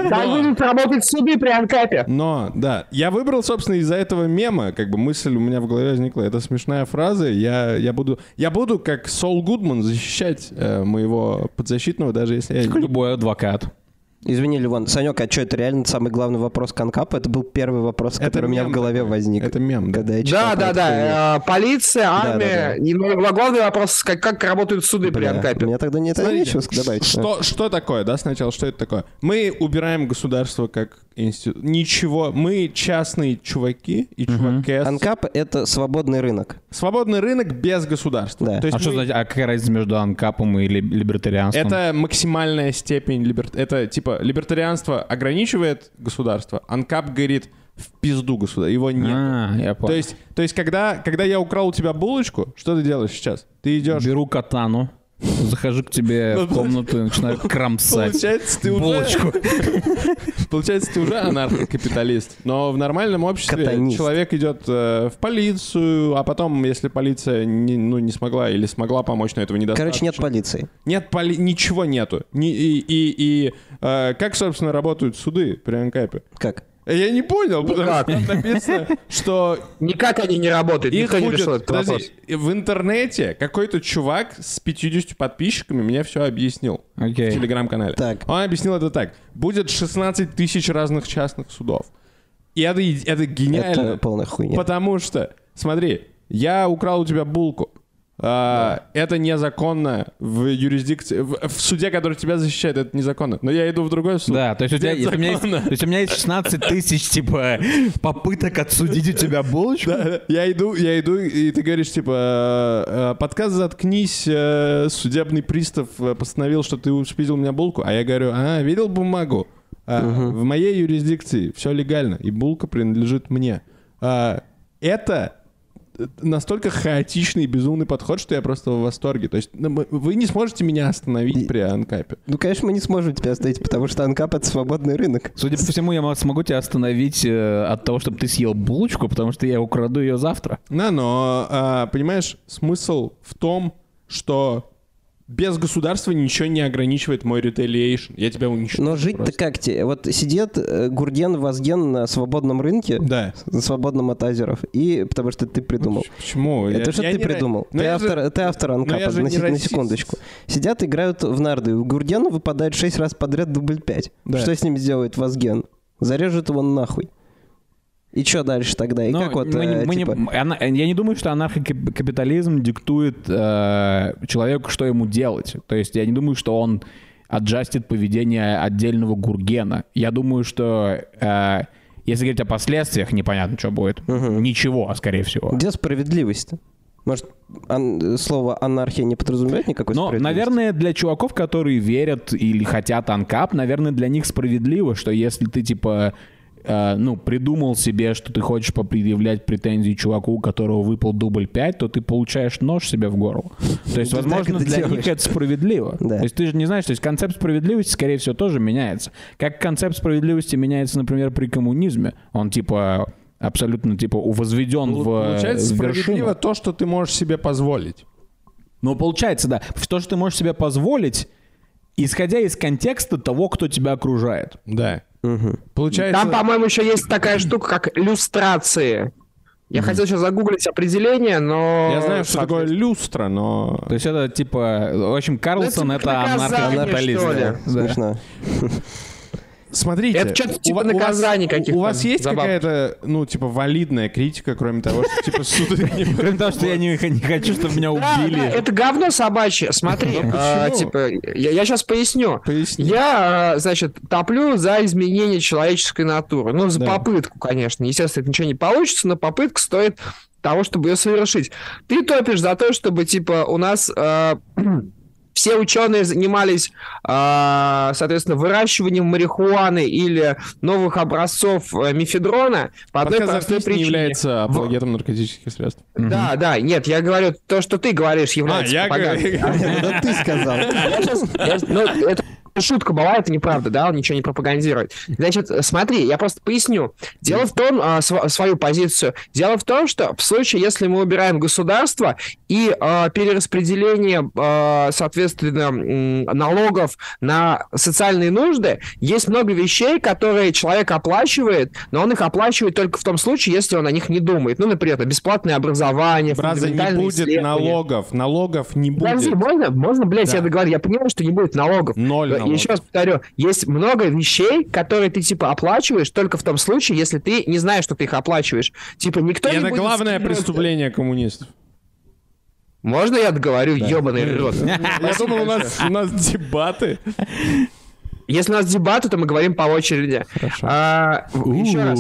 Так будут работать суды при анкапе. Но, да, я выбрал, собственно, из-за этого мема, как бы мысль у меня в голове возникла. Это смешная фраза. Я, я буду, я буду как Сол Гудман защищать э, моего подзащитного, даже если я... Как любой адвокат. Извини, Ливан. Санек, а что, это реально самый главный вопрос Конкапа? Это был первый вопрос, который у меня в мем голове возник. Это мем, да. Когда я читал Да, да, да. э, Полиция, да, армия. И ну, главный вопрос, как, как работают суды при Бля, Анкапе. у меня тогда нет Смотрите, нечего добавить. Что, что такое, да, сначала, что это такое? Мы убираем государство как институт. Ничего, мы частные чуваки и чувакес. Анкап — это свободный рынок. Свободный рынок без государства. Да. То есть А что мы- значит, а какая разница между анкапом и ли- либертарианством? Это максимальная степень либерт... Это типа либертарианство ограничивает государство, анкап говорит в пизду государства, его нет. А, я понял. То есть, то есть когда, когда я украл у тебя булочку, что ты делаешь сейчас? Ты идешь... Беру катану, захожу к тебе в комнату и начинаю *laughs* кромсать Получается, ты уже... булочку. *laughs* Получается, ты уже анархокапиталист. Но в нормальном обществе Катанист. человек идет э, в полицию, а потом, если полиция не, ну, не смогла или смогла помочь, но этого недостаточно. Короче, нет полиции. Нет, поли- ничего нету. Ни- и и, и, э, как, собственно, работают суды при Анкапе? Как? Я не понял, потому Никак. что там написано, что Никак они не работают, их никто не будет... решил этот Подожди, вопрос. в интернете какой-то чувак с 50 подписчиками мне все объяснил в Окей. телеграм-канале. Так. Он объяснил это так. Будет 16 тысяч разных частных судов. И это, это гениально. Это полная хуйня. Потому что, смотри, я украл у тебя булку. А, Это незаконно в юрисдикции, в, в суде, который тебя защищает, это незаконно. Но я иду в другой суд. Да, то есть, у тебя, если у меня есть, то есть у меня есть 16 тысяч, типа, попыток отсудить у тебя булочку. Да, да. я иду, я иду, и ты говоришь, типа, э, э, подкаст «Заткнись», э, судебный пристав постановил, что ты спиздил у меня булку, а я говорю, а, видел бумагу? А, В моей юрисдикции все легально, и булка принадлежит мне. А, Это настолько хаотичный и безумный подход, что я просто в восторге. То есть ну, вы не сможете меня остановить при анкапе. Ну, конечно, мы не сможем тебя остановить, потому что Анкап — это свободный рынок. Судя по всему, я мо- смогу тебя остановить э, от того, чтобы ты съел булочку, потому что я украду ее завтра. Да, но, а, понимаешь, смысл в том, что без государства ничего не ограничивает мой retaliation. Я тебя уничтожу. Но жить-то как тебе? Вот сидит э, Гурген Вазген на свободном рынке, Да. свободном от азеров, и потому что ты придумал. Почему? Это Я- что я ты не придумал? Но Ты автор, же- ты автор анкапа, на, на расист. секундочку. Сидят, играют в нарды. У Гургена выпадает 6 раз подряд дубль 5. Да. Что с ним сделает Вазген? Зарежет его нахуй. И что дальше тогда? И Но как вот, мы не- э, мы не- типа, ана- я не думаю, что анархокапитализм диктует э, человеку, что ему делать. То есть я не думаю, что он аджастит поведение отдельного гургена. Я думаю, что э, если говорить о последствиях, непонятно, что будет. Ничего, скорее всего. где справедливость-то? Может, ан- слово анархия не подразумевает никакой Но, наверное, для чуваков, которые верят или хотят анкап, наверное, для них справедливо, что если ты, типа, э, ну, придумал себе, что ты хочешь попредъявлять претензии чуваку, у которого выпал дубль 5, то ты получаешь нож себе в горло. То есть, возможно, для делаешь. них это справедливо. Да. То есть ты же не знаешь, то есть концепт справедливости, скорее всего, тоже меняется. Как концепт справедливости меняется, например, при коммунизме. Он, типа, абсолютно, типа, возведен в, Получается, в вершину. справедливо то, что ты можешь себе позволить. Ну, получается, да. То, что ты можешь себе позволить, исходя из контекста того, кто тебя окружает. Да. Получается... Там, по-моему, еще есть такая штука, как люстрации. Я хотел сейчас загуглить определение, но... Я знаю, что такое люстра, но... То есть это типа, в общем, Карлсон Ну, это типа ли? да. Да. Смешно. *laughs* Смотрите, Это что-то типа у- каких-то У вас есть какая-то, ну, типа, валидная критика, кроме того, что, типа, суды *laughs* не Кроме того, что я не, хочу, чтобы меня убили. это говно собачье. Смотри, *laughs* а, почему? типа, я, сейчас поясню. Я, а, значит, топлю за изменение человеческой натуры. Ну, за попытку, конечно. Естественно, ничего не получится, но попытка стоит того, чтобы ее совершить. Ты топишь за то, чтобы, типа, у нас... а, *clears throat* все ученые занимались, а, соответственно, выращиванием марихуаны или новых образцов э, мефедрона по одной Подкаст простой «Заткнись» не причине. является апологетом наркотических средств. Да, да, нет, я говорю, то, что ты говоришь, является А, я пропагандой. говорю- *laughs* Это ты сказал. Ну, это шутка была, это неправда, да, он ничего не пропагандирует. Значит, смотри, я просто поясню. Дело в том, а, св- свою позицию, дело в том, что в случае, если мы убираем государство и а, перераспределение, а, соответственно, налогов на социальные нужды, есть много вещей, которые человек оплачивает, но он их оплачивает только в том случае, если он о них не думает. Ну, например, это бесплатное образование, Браза, не будет налогов. Налогов не Подожди, будет. можно, можно, блядь, Да. я договорю, я понимаю, что не будет налогов. Ноль налогов. еще раз повторю, есть много вещей, которые ты типа оплачиваешь только в том случае, если ты не знаешь, что ты их оплачиваешь. Типа никто И не это будет главное скидывать- преступление коммунистов. Можно я договорю, ебаный рот? Я думал, у нас, у нас дебаты. Если у нас дебаты, то мы говорим по очереди. А, еще раз.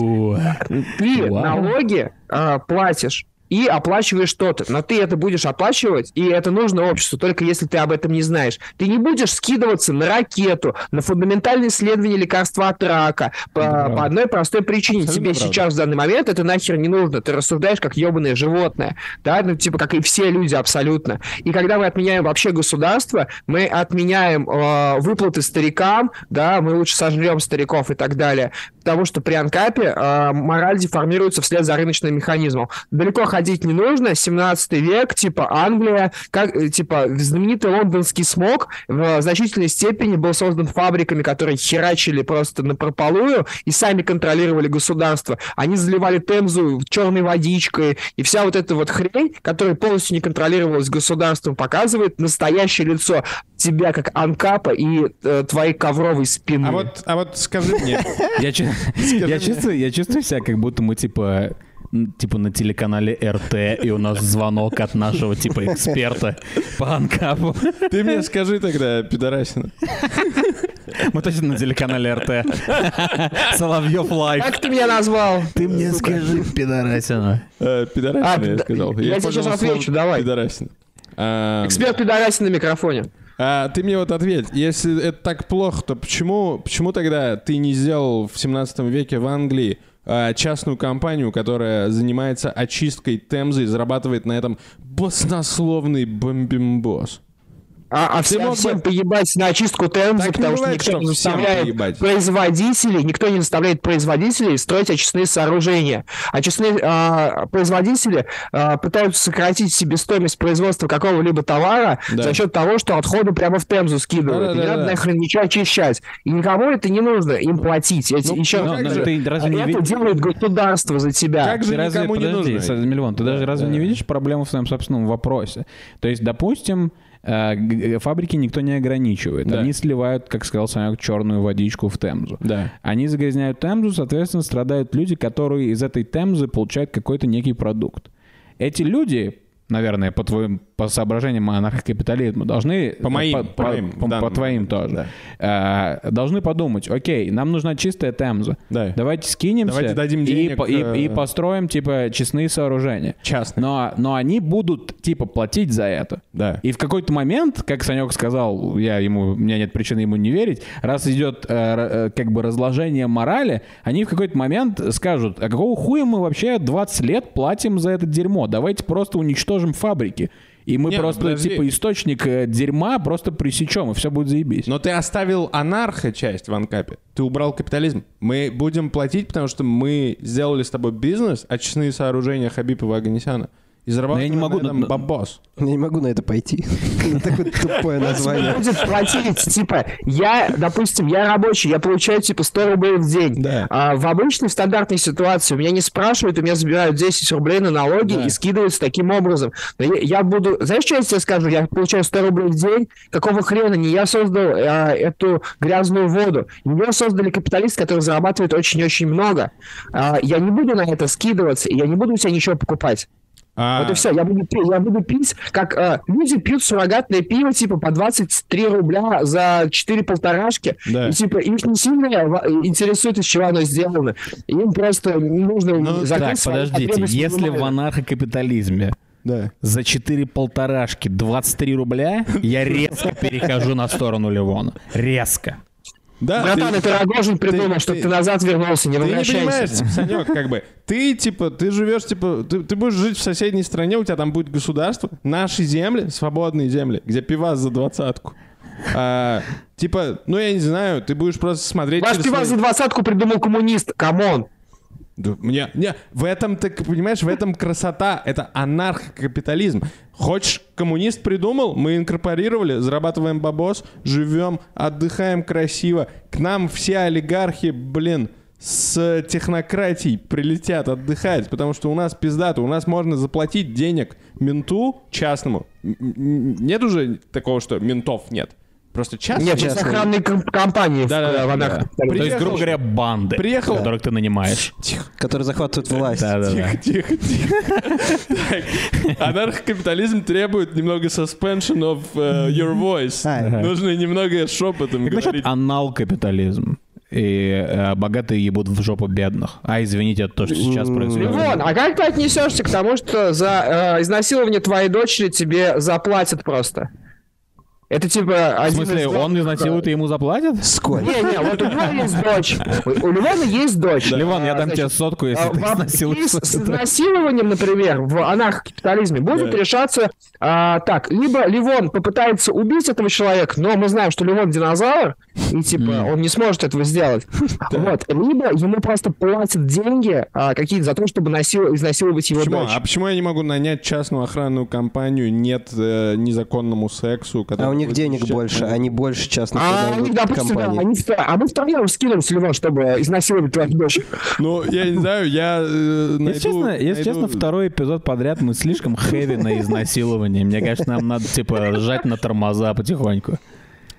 Ты Вау. налоги а, платишь и оплачиваешь что-то. Но ты это будешь оплачивать, и это нужно обществу, только если ты об этом не знаешь. Ты не будешь скидываться на ракету, на фундаментальные исследования лекарства от рака по, правда. по одной простой причине. Абсолютно Тебе правда. сейчас в данный момент это нахер не нужно. Ты рассуждаешь как ебаное животное. Да, ну типа как и все люди абсолютно. И когда мы отменяем вообще государство, мы отменяем э, выплаты старикам, да, мы лучше сожрем стариков и так далее. Потому что при анкапе э, мораль деформируется вслед за рыночным механизмом. Далеко ходить не нужно. 17 век, типа Англия, как, э, типа знаменитый лондонский смог в значительной степени был создан фабриками, которые херачили просто на прополую и сами контролировали государство. Они заливали Темзу черной водичкой, и вся вот эта вот хрень, которая полностью не контролировалась государством, показывает настоящее лицо тебя как анкапа и э, твоей ковровой спины. А вот, а вот скажи мне, Я, я чувствую, я чувствую себя, как будто мы типа типа на телеканале РТ, и у нас звонок от нашего типа эксперта по анкапу. ты мне скажи тогда, пидорасина. Мы точно на телеканале РТ. Соловьев Live. Как ты меня назвал? Ты мне скажи, пидорасина. Э, Пидорасина, А, я сказал. я тебе сейчас отвечу, давай. Пидорасина. А, Эксперт пидорасин на микрофоне. А ты мне вот ответь, если это так плохо, то почему, почему тогда ты не сделал в 17 веке в Англии а, частную компанию, которая занимается очисткой Темзы и зарабатывает на этом баснословный бомбимбос? А, а Ты всем, мог бы- всем поебать на очистку не потому что бывает, никто не заставляет поебать. производителей, никто не заставляет производителей строить очистные сооружения. Очистные а, производители а, пытаются сократить себестоимость производства какого-либо товара Да. за счет того, что отходы прямо в Темзу скидывают. И не Да-да-да-да. надо нахрен ничего очищать. И никому это не нужно, им платить. Эти- Ну, еще как ну, же, ты разве не это видишь- делает государство за тебя. Как же Ты разве, никому не подожди, нужно? Са- Миллион, ты даже Да, разве да. не видишь проблему в своем собственном вопросе? То есть, допустим, фабрики никто не ограничивает. Да. Они сливают, как сказал Санек, черную водичку в Темзу. Да. Они загрязняют Темзу, соответственно, страдают люди, которые из этой Темзы получают какой-то некий продукт. Эти люди, наверное, по твоим по соображениям анархокапитализма, должны... По моим, по, по моим, по- данном по твоим тоже. э, должны подумать, окей, нам нужна чистая Темза. Да. Давайте скинемся Давайте дадим и, денег, по- и- э, и построим, типа, честные сооружения. Частные. Но, но они будут, типа, платить за это. Да. И в какой-то момент, как Санек сказал, я ему, у меня нет причины ему не верить, раз идет э, э, как бы разложение морали, они в какой-то момент скажут, а какого хуя мы вообще 20 лет платим за это дерьмо? Давайте просто уничтожим фабрики. И мы Не, ну просто, подожди. типа, источник э, дерьма просто пресечем, и все будет заебись. Но ты оставил анархо часть в анкапе. Ты убрал капитализм. Мы будем платить, потому что мы сделали с тобой бизнес, очистные сооружения Хабипа Аганесяна. И зарабатываем не могу, на этом бабос. Я не могу на это пойти. *laughs* На такое тупое название. будет платить, типа, я, допустим, я рабочий, я получаю, типа, 100 рублей в день. А в обычной стандартной ситуации у меня не спрашивают, у меня забирают 10 рублей на налоги и скидываются таким образом. Я, я буду... Знаешь, что я тебе скажу? Я получаю 100 рублей в день. Какого хрена? Не я создал а, эту грязную воду. Ее создали капиталисты, которые зарабатывают очень-очень много. А, я не буду на это скидываться, и я не буду у себя ничего покупать. А, Вот и все, я буду, пить, я буду пить, как э, люди пьют суррогатное пиво, типа, по 23 рубля за 4 полторашки. Да. И, типа, их не сильно ва- интересует, из чего оно сделано. Им просто нужно Ну, закрыть Так, подождите, если в анархокапитализме Да. за 4 полторашки 23 рубля, я *laughs* резко перехожу на сторону Ливона. Резко. Да, Братан, ты- это Рогожин придумал, ты- чтобы ты- ты назад вернулся, не Ты не возвращайся. понимаешь, Санек, как бы, ты, типа, ты живешь, типа, ты, ты будешь жить в соседней стране, у тебя там будет государство, наши земли, свободные земли, где пивас за двадцатку. А, типа, ну, я не знаю, ты будешь просто смотреть... Ваш пивас за свои- двадцатку придумал коммунист, come on. Да, мне, не, в этом, ты понимаешь, в этом красота, это анархокапитализм. Хочешь, коммунист придумал, мы инкорпорировали, зарабатываем бабос, живем, отдыхаем красиво. К нам все олигархи, блин, с технократией прилетят отдыхать, потому что у нас пиздато, у нас можно заплатить денег менту частному. Нет уже такого, что ментов нет. Просто частный. Нет, сейчас охранные ком- компании э, в Да. анархо- То есть, Приехал- грубо говоря, банды, Приехал- которых ты нанимаешь. Которые захватывают власть. Да-да-да. Тихо, тихо, тихо. Так, Анархокапитализм требует немного suspension of uh, your voice. Нужно немного шепотом говорить. анал-капитализм? И э, богатые ебут в жопу бедных. А, извините, это то, что сейчас происходит. Левон, а как ты отнесешься к тому, что за э, изнасилование твоей дочери тебе заплатят просто? Это типа... В смысле, из он изнасилует и ему заплатят? Сколько? Не-не, вот у него есть дочь. У Левона есть дочь. Ливан, я дам тебе сотку, если а, ты изнасилуешь. с, изнасилованием, например, в анархокапитализме будет Да. решаться а, так. Либо Ливон попытается убить этого человека, но мы знаем, что Ливон динозавр, и типа он не сможет этого сделать. *laughs* Вот. Либо ему просто платят деньги а, какие-то за то, чтобы насил- изнасиловать его дочь. А почему я не могу нанять частную охранную компанию нет э, незаконному сексу? Который них денег больше, они больше частных А, найдут они, допустим, да, компаний. они втро- а мы втроем скидываемся, Ливон, чтобы изнасиловать твою дочь. Ну, я не знаю, я э, найду... Если честно, если найду- честно, второй эпизод подряд мы слишком хэви на изнасилование. Мне кажется, нам надо, типа, сжать на тормоза потихоньку.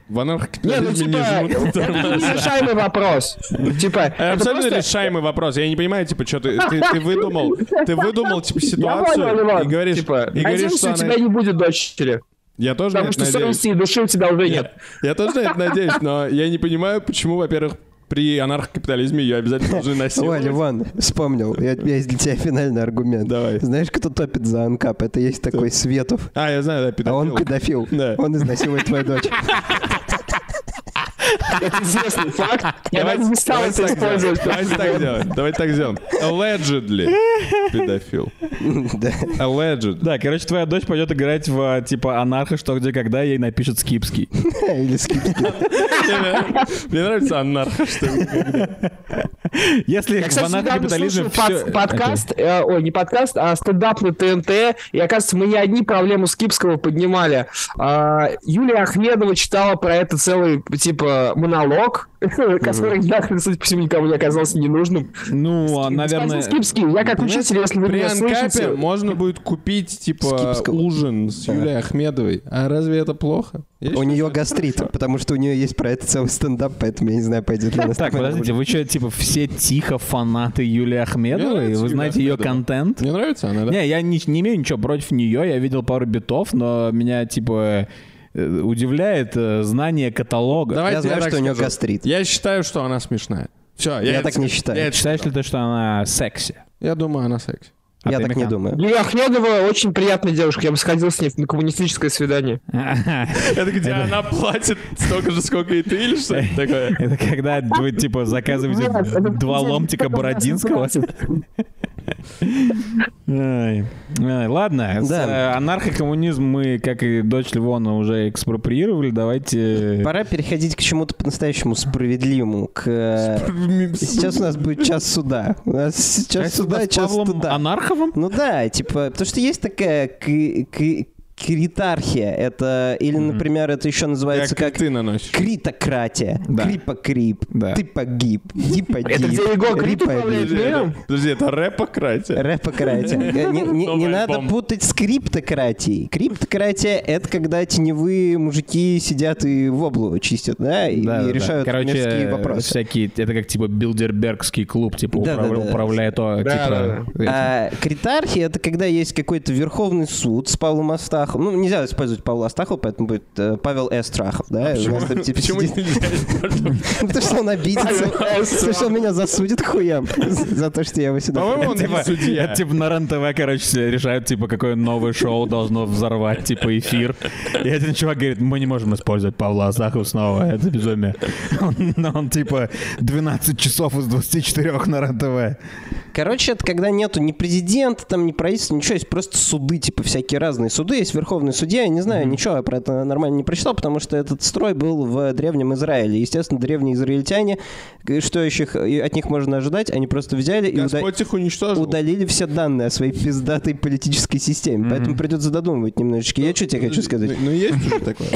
В Не, ну анархокапитализме типа, не жмут это нерешаемый вопрос. Типа, Это это абсолютно просто- решаемый вопрос. Я не понимаю, типа, что ты, ты, ты выдумал, ты выдумал, типа, Я ситуацию понял, и говоришь, типа, и говоришь, что у она... тебя не будет дочери. Я тоже Потому что надеюсь. совести и души у тебя уже Я, нет. я тоже на это надеюсь, но я не понимаю, почему, во-первых, при анархокапитализме ее обязательно должны Ой, насиловать. Ливан, вспомнил. Я, есть для тебя финальный аргумент. Давай. Знаешь, кто топит за анкап? Это есть такой Светов. А, я знаю, да, А педофил. он педофил. Да. Он изнасилует твою дочь. *laughs* Это известный факт. Я Давайте- не стал это использовать. Давайте так сделаем. Давайте так сделаем. Allegedly педофил. Да. Alleged. Да, короче, твоя дочь пойдет играть в, типа, анархо, что где когда, ей напишет скипский. Или скипки. Мне нравится анархо, что Если Я, в кстати, недавно анархокапитализме все... подкаст, э, ой, не подкаст, а стендап на ТНТ, и, оказывается, мы не одни проблему Скипского поднимали. А, Юлия Ахмедова читала про это целый, типа, монолог, *laughs* который, нахрен, судя по всему, никому не оказался ненужным. Ну, а, наверное... Скипский, я как учитель, если вы меня слышите... можно будет купить, типа, ужин с. Юлией Ахмедовой. А разве это плохо? У нее гастрит, потому что у нее есть про это целый стендап, поэтому я не знаю, пойдет ли она Так, подождите, вы что, типа, все тихо фанаты Юлии Ахмедовой? Вы знаете ее контент? Мне нравится она, да? Не, я не, имею ничего против нее, я видел пару битов, но меня, типа, удивляет э, знание каталога. Давайте Я знаю, так что у нее гастрит. Я считаю, что она смешная. Все, Я это так не считаю. Я, это Считаешь ли считаю. ты, что она секси? Я думаю, она секси. А Я ты, так не Михан? думаю. Юлия Ахмедова очень приятная девушка, я бы сходил с ней на коммунистическое свидание. *laughs* Это где она платит столько же, сколько и ты, или что это такое? *laughs* Это когда вы, типа, заказываете два ломтика Бородинского. Ладно, Да. э, анархокоммунизм мы, как и дочь Ливона, уже экспроприировали. Давайте... Пора переходить к чему-то по-настоящему справедливому. К... э, Сейчас у нас будет час суда. У нас сейчас суда, суда час стыда. Анарховым? Ну да, типа, потому что есть такая к- к- критархия. Это, или, например, это еще называется Как ты наносишь. критократия. Да. Крипокрип. Да. Ты погиб. Диподип. Это где Егор Крид управляет? Подожди, это рэпократия? Рэпократия. Э, Не, надо путать с криптократией. Криптократия — это когда теневые мужики сидят и воблу чистят, да, и, решают мирские э, вопросы. всякие, это как типа билдербергский клуб, типа управляет критархия — это когда есть какой-то верховный суд с Павлом Астаховым. Ну, нельзя использовать Павла Астахова, поэтому будет э, Павел Эстрахов, да? У нас там, типа, Почему сидит- нельзя использовать? Потому что он обидится. Потому что он меня засудит хуям *laughs* за то, что я его сюда... По-моему, он Типа, не судья. типа на РЕН-ТВ, короче, решают, типа, какое новое шоу должно взорвать, типа, эфир. И один чувак говорит, мы не можем использовать Павла Астахова снова, это безумие. Он, он, типа, 12 часов из 24 на РЕН-ТВ. Короче, это когда нету ни президента, там, ни правительства, ничего, есть просто суды, типа всякие разные суды, есть верховный судья, я не знаю, ничего я про это нормально не прочитал, потому что этот строй был в древнем Израиле. Естественно, древние израильтяне, что еще и от них можно ожидать, они просто взяли и уда- Господь их уничтожил. удалили все данные о своей пиздатой политической системе, поэтому придется додумывать немножечко. Я что тебе хочу сказать? Ну, ну, есть уже такое.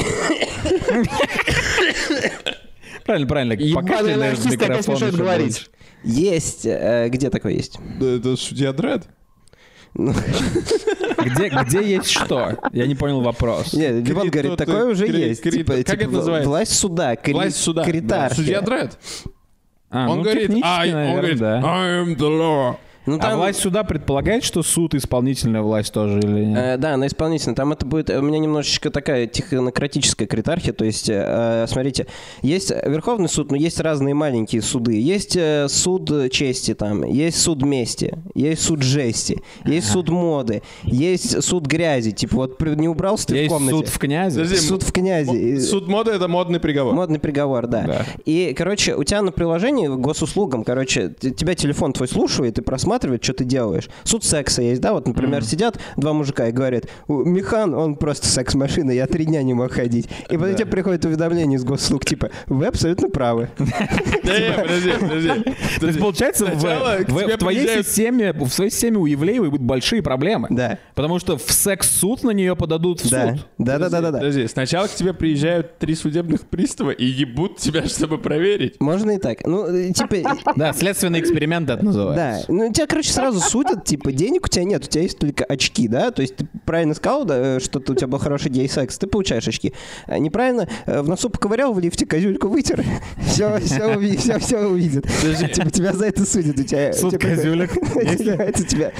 Правильно, правильно. Ебаный анархист опять микрофон, мешает говорить. Есть, э, где такое есть? Это судья Дред. Где, где есть что? Я не понял вопрос. Не, Левон Крит- говорит, кто-то- такое уже кри- есть. Типа, как типа, это называется? Власть суда. кри- Власть суда. критархия. Судья Дред. А, Он ну, говорит, I, он говорит, да. I am the law. Ну, А там- власть суда предполагает, что суд исполнительная власть тоже или нет? Э, да, на исполнительной. Там это будет у меня немножечко такая технократическая критархия. То есть, э, смотрите, есть Верховный суд, но есть разные маленькие суды. Есть э, суд чести там, есть суд мести, есть суд жести, есть суд моды, есть суд грязи. Типа вот не убрался ты в Есть комнате. суд в князе? Подожди, Суд в князи. И- Суд моды — это модный приговор. Модный приговор, да. Да. И, короче, у тебя на приложении госуслугам, короче, тебя телефон твой слушает и просматривает, что ты делаешь. Суд секса есть, да? Вот, например, сидят два мужика и говорят, «У, Михан, он просто секс-машина, я три дня не мог ходить. И потом тебе приходит уведомление из госуслуг, типа, вы абсолютно правы. *laughs* Не, *laughs* подожди, подожди. *laughs* То есть, получается, в, твоей системе, в своей системе у Евлеевой будут большие проблемы. Да. Потому что в секс-суд на нее подадут в Да. суд. Да, да, да, да, да. Подожди, сначала к тебе приезжают три судебных пристава и ебут тебя, чтобы проверить. Можно и так. Ну, э, типа, Да, следственный эксперимент это Да, называется. ну тебя, короче, сразу судят, типа, денег у тебя нет, у тебя есть только очки, да, то есть ты правильно сказал, да, что ты- у тебя был хороший гей-секс, ты получаешь очки. А неправильно, э, в носу поковырял, в лифте козюльку вытер, все, все, все, все увидит. Типа тебя за это судят, у тебя... Суд типа, козюлек. *laughs* Это тебя...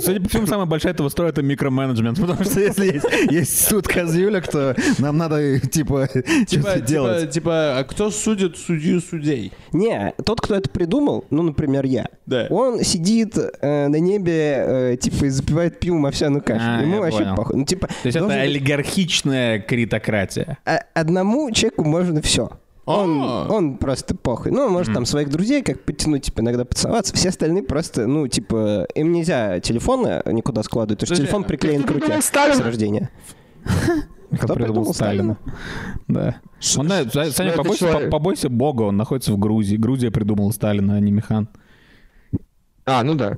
Судя по всему, самая большая этого строя это микроменеджмент. Потому что если есть, суд козюлек, то нам надо, типа, *laughs* Типа, что-то типа, делать. типа, а кто судит судью судей? Не, тот, кто это придумал, ну, например, я, Да. он сидит э, на небе, э, типа, и запивает пивом овсяную кашу. А, Ему вообще понял. похуй. Ну, типа, То есть это должен быть- олигархичная критократия. А- одному человеку можно все. Он, А. он просто похуй. Ну, он может там своих друзей как подтянуть, типа, иногда поцеловаться. Все остальные просто, ну, типа, им нельзя телефоны никуда складывать, потому что Подожди, телефон приклеен к руке *laughs* с рождения. Кто придумал Сталина? Да. Он, да, Саня, это побойся, побойся бога, он находится в Грузии. Грузия придумала Сталина, а не Михан. А, ну да.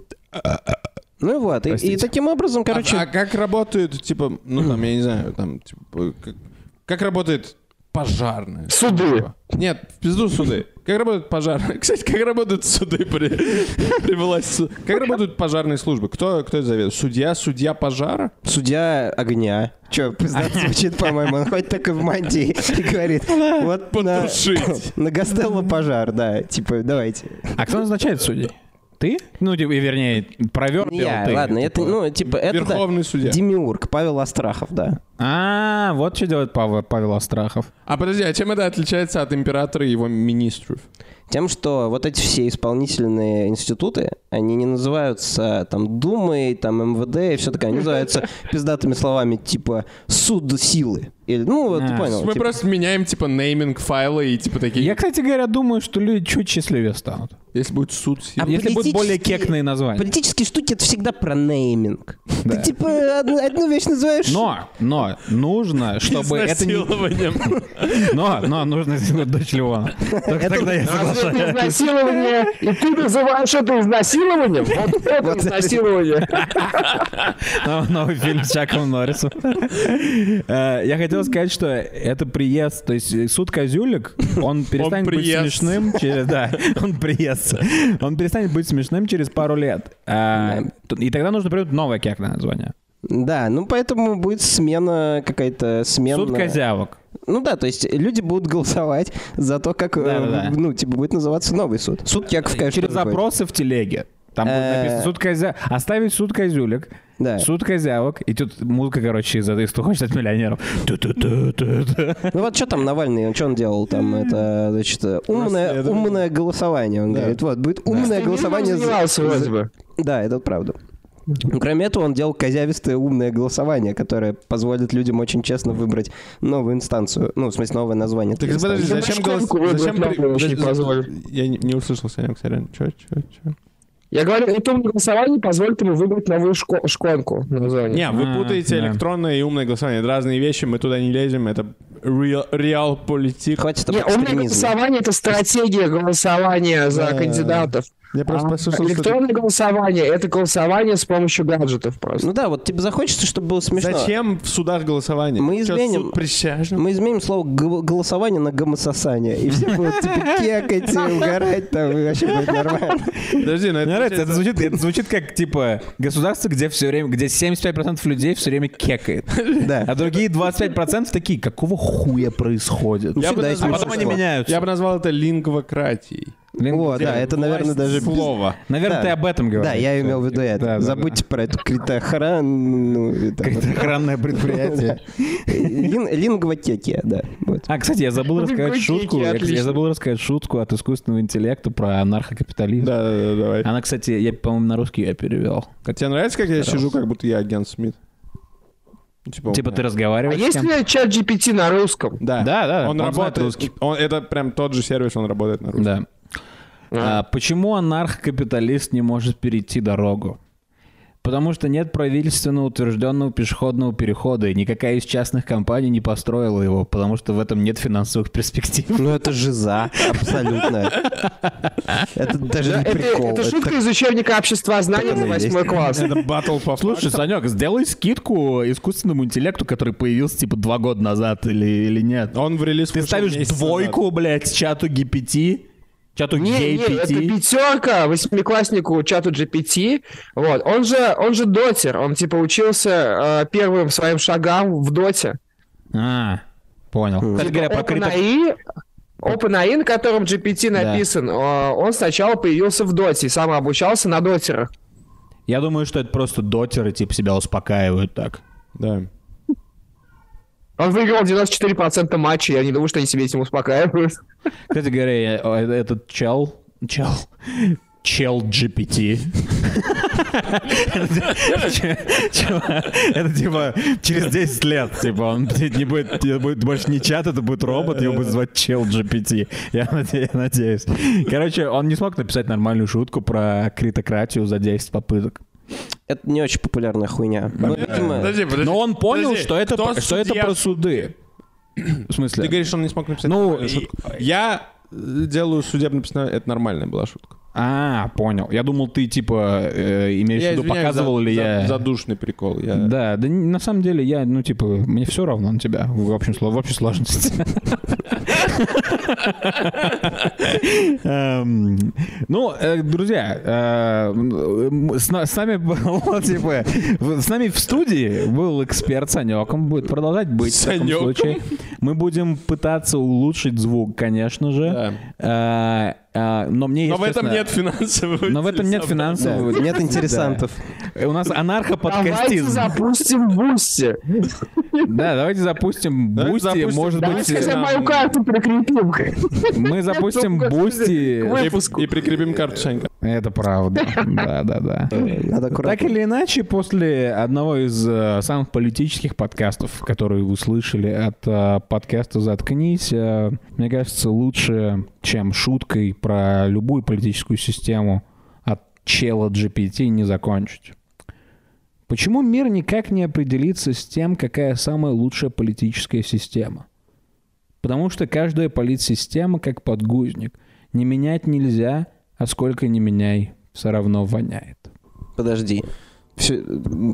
Ну и вот. И, и Простите. таким образом, короче, А, а как работают, типа, ну там, я не знаю, там, типа, как, как работает пожарная? Суды. Нет, в пизду суды. Как работают пожарные? *laughs* Кстати, как работают суды при, при власти? Как работают пожарные службы? Кто, кто это заведует? Судья? Судья пожара? судья огня. Че, пиздато звучит, *laughs* по-моему. Он хоть так и в мантии и говорит, вот на, Потушить. *laughs* на Гастелло пожар, да. Типа, давайте. А кто назначает судей? Ты? Ну, типа, и, вернее, провертел Я, ты. ладно, это, типа. ну, типа, это... да. Верховный судья. Демиург, Павел Астрахов, да. А, вот что делает Павел, Павел Астрахов. А подожди, а чем это отличается от императора и его министров? Тем, что вот эти все исполнительные институты, они не называются там Думой, там МВД и все такое, они называются *laughs* пиздатыми словами типа суд силы. Или, ну, вот ты А, понял. Мы типа, просто меняем, типа, нейминг файла и, типа, такие... Я, кстати говоря, думаю, что люди чуть счастливее станут. Если будет суд. А Если будут более кекные названия. Политические штуки это всегда про нейминг. Да. Ты типа одну, одну вещь называешь. Но, но нужно, чтобы это не... Но, но нужно сделать дочь Леона. Только тогда я соглашаюсь. Изнасилование, и ты называешь это изнасилованием? Вот *laughs* это изнасилование. *laughs* Нов- Новый фильм с Чаком Норрисом. Э, Я хотел сказать, что это приезд, то есть суд Козюлик, он перестанет быть смешным через... Да, он приезд. Он перестанет быть смешным через пару лет. А, И тогда нужно придумать новое кекное название. Да, ну поэтому будет смена какая-то смена. Суд Козявок. Ну да, то есть люди будут голосовать за то, как, э, Да-да-да. ну, типа, будет называться новый суд. Суд Яков, конечно, Через запросы в телеге. Там будет Э. написано суд Козя... Оставить суд Козюлик. Да. Суд Козявок. И тут музыка, короче, из этой «Кто хочет стать миллионером». *laughs* Ну вот что там Навальный, он что он делал там? Это, значит, умное, умное голосование. Он Да. говорит, вот, будет умное голосование. за- за- бы. Да, это правда. Ну, кроме этого, он делал козявистое умное голосование, которое позволит людям очень честно выбрать новую инстанцию. Ну, в смысле, новое название. Так подожди, зачем голос... Зачем... при- позволит. Я не, не услышал, Санек, сорян. Чё, чё, чё? Я говорю, это умное голосование позволит ему выбрать новую шко- шконку название. Не, вы А, путаете да. электронное и умное голосование. Это разные вещи, мы туда не лезем. Это реал, реал политик. Хватит об Не, умное голосование это стратегия голосования за Да. кандидатов. Я просто А, послушал, что... Электронное голосование — это голосование с помощью гаджетов просто. Ну да, вот тебе захочется, чтобы было смешно. Зачем в судах голосование? Мы изменим-? Мы изменим слово голосование на гомососание. И все будут типа *laughs* кекать, и угорать там, и вообще будет нормально. Подожди, но это... Мне нравится, это звучит, это звучит как, типа, государство, где все время, где 75% людей все время кекает. *laughs* Да. А другие 25% такие, какого хуя происходит? Ну, Я бы А потом они меняются. Я бы назвал это лингвократией. О, да, это, наверное, даже... Слово. Наверное, Да. ты об этом говоришь. Да, я имел в виду это. да, Забудьте про эту критоохрану. и там Какое-то вот. охранное предприятие. *laughs* Лин- Лингвотекия, да. А, кстати, я забыл рассказать шутку. Я, я забыл рассказать шутку от искусственного интеллекта про анархокапитализм. Да, да, да, давай. Она, кстати, я, по-моему, на русский ее перевел. Тебе нравится, как я сижу, как будто я агент Смит? Типа, типа ты А разговариваешь с есть ли чат GPT на русском? Да, Да, да, он, он знает работает. русский. Он, это прям тот же сервис, он работает на русском. Да. А, почему анархокапиталист не может перейти дорогу? Потому что нет правительственно утвержденного пешеходного перехода, и никакая из частных компаний не построила его, потому что в этом нет финансовых перспектив. Ну это жиза, абсолютно. Это даже Да, не прикол. это шутка из учебника общества знаний Так за восьмой класс. Это Battle for Слушай, Санек, сделай скидку искусственному интеллекту, который появился типа два года назад или, или нет. Он в релиз Ты ставишь двойку, блядь, чату GPT, чату Не, не, это GPT. пятерка восьмикласснику чату GPT. Вот. Он же, он же дотер. Он типа учился э, первым своим шагам в доте. А, понял. Кстати говоря, про крипто- OpenAI, OpenAI, на котором GPT Да. написан, э, он сначала появился в доте и сам обучался на дотерах. Я думаю, что это просто дотеры, типа, себя успокаивают так. Да. Он выиграл 94% матчей, я не думаю, что они себе этим успокаивают. Кстати говоря, э- этот чел... Чел... Чел GPT. Это типа через 10 лет, типа он не будет, будет больше не чат, это будет робот, его будет звать Чел GPT. Я надеюсь. Короче, он не смог написать нормальную шутку про критократию за 10 попыток. Это не очень популярная хуйня. Ну, видимо, Подожди, подожди. Но он понял, Подожди, что это, кто про- что это про суды. В смысле? Ты говоришь, что он не смог написать Ну, нормальную шутку. Я э, делаю судебное постановление. Это нормальная была шутка. А, понял. Я думал, ты типа э, имеешь в виду, показывал за- ли за- я. Задушный прикол. Я... Да, да на самом деле я, ну, типа, мне все равно на тебя в общем, в общей сложности. *laughs* Эм, Ну, э, друзья, э, с на- с нами был, *laughs* типа, в- с нами в студии был эксперт Санек, он будет продолжать быть в таком случае. Мы будем пытаться улучшить звук, конечно же. Э, Но мне, Но в этом нет финансового. но в этом нет да, финансового. нет интересантов. У нас Давайте анархоподкастизм. запустим Boosty. Да, давайте запустим Давайте Бусти, может Давайте быть, Давайте нам- мою карту прикрепим. мы запустим Бусти. И, прикрепим карту Санька. Это правда. Да, да, да. Так или иначе, после одного из э, самых политических подкастов, которые вы слышали от э, подкаста «Заткнись», э, мне кажется, лучше, чем шуткой про любую политическую систему от чата GPT не закончить. Почему мир никак не определится с тем, какая самая лучшая политическая система? Потому что каждая политсистема как подгузник. Не менять нельзя, а сколько не меняй, все равно воняет. Подожди. Всё-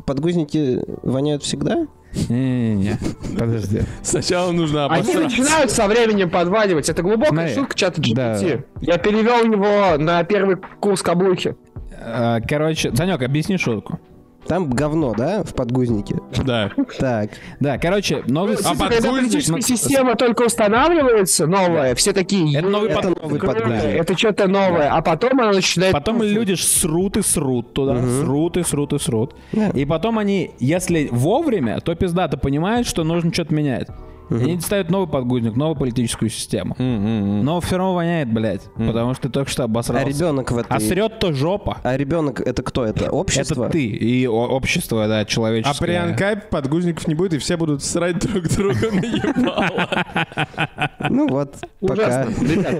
Подгузники воняют всегда? Не-не-не, подожди. Сначала нужно Они обосраться. начинают со временем подваливать. Это глубокая Смотри, шутка чата GPT. да. Я перевел его на первый курс каблухи. А, Короче, Санек, объясни шутку. Там говно, да, в подгузнике? Да. Так. Да, короче, новый... Когда подгузник, система только устанавливается, новая, все такие... Это новый «Е, под- новый круто, подгузник. Это что-то новое. А потом она начинает... Потом люди срут и срут туда, срут и срут и срут. И потом они, если вовремя, то пиздато понимают, что нужно что-то менять. И они ставят новый подгузник, новую политическую систему. Но все равно воняет, блядь, потому что ты только что А обосрался. ребенок в А этой... срет-то жопа. А ребенок это кто? Это общество? Это ты и общество, да, А человеческое. при анкапе подгузников не будет, и все будут срать друг друга на ебало. *laughs* Ну вот, пока.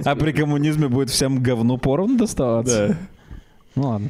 А при коммунизме будет всем говну поровну доставаться? Да. Ну ладно.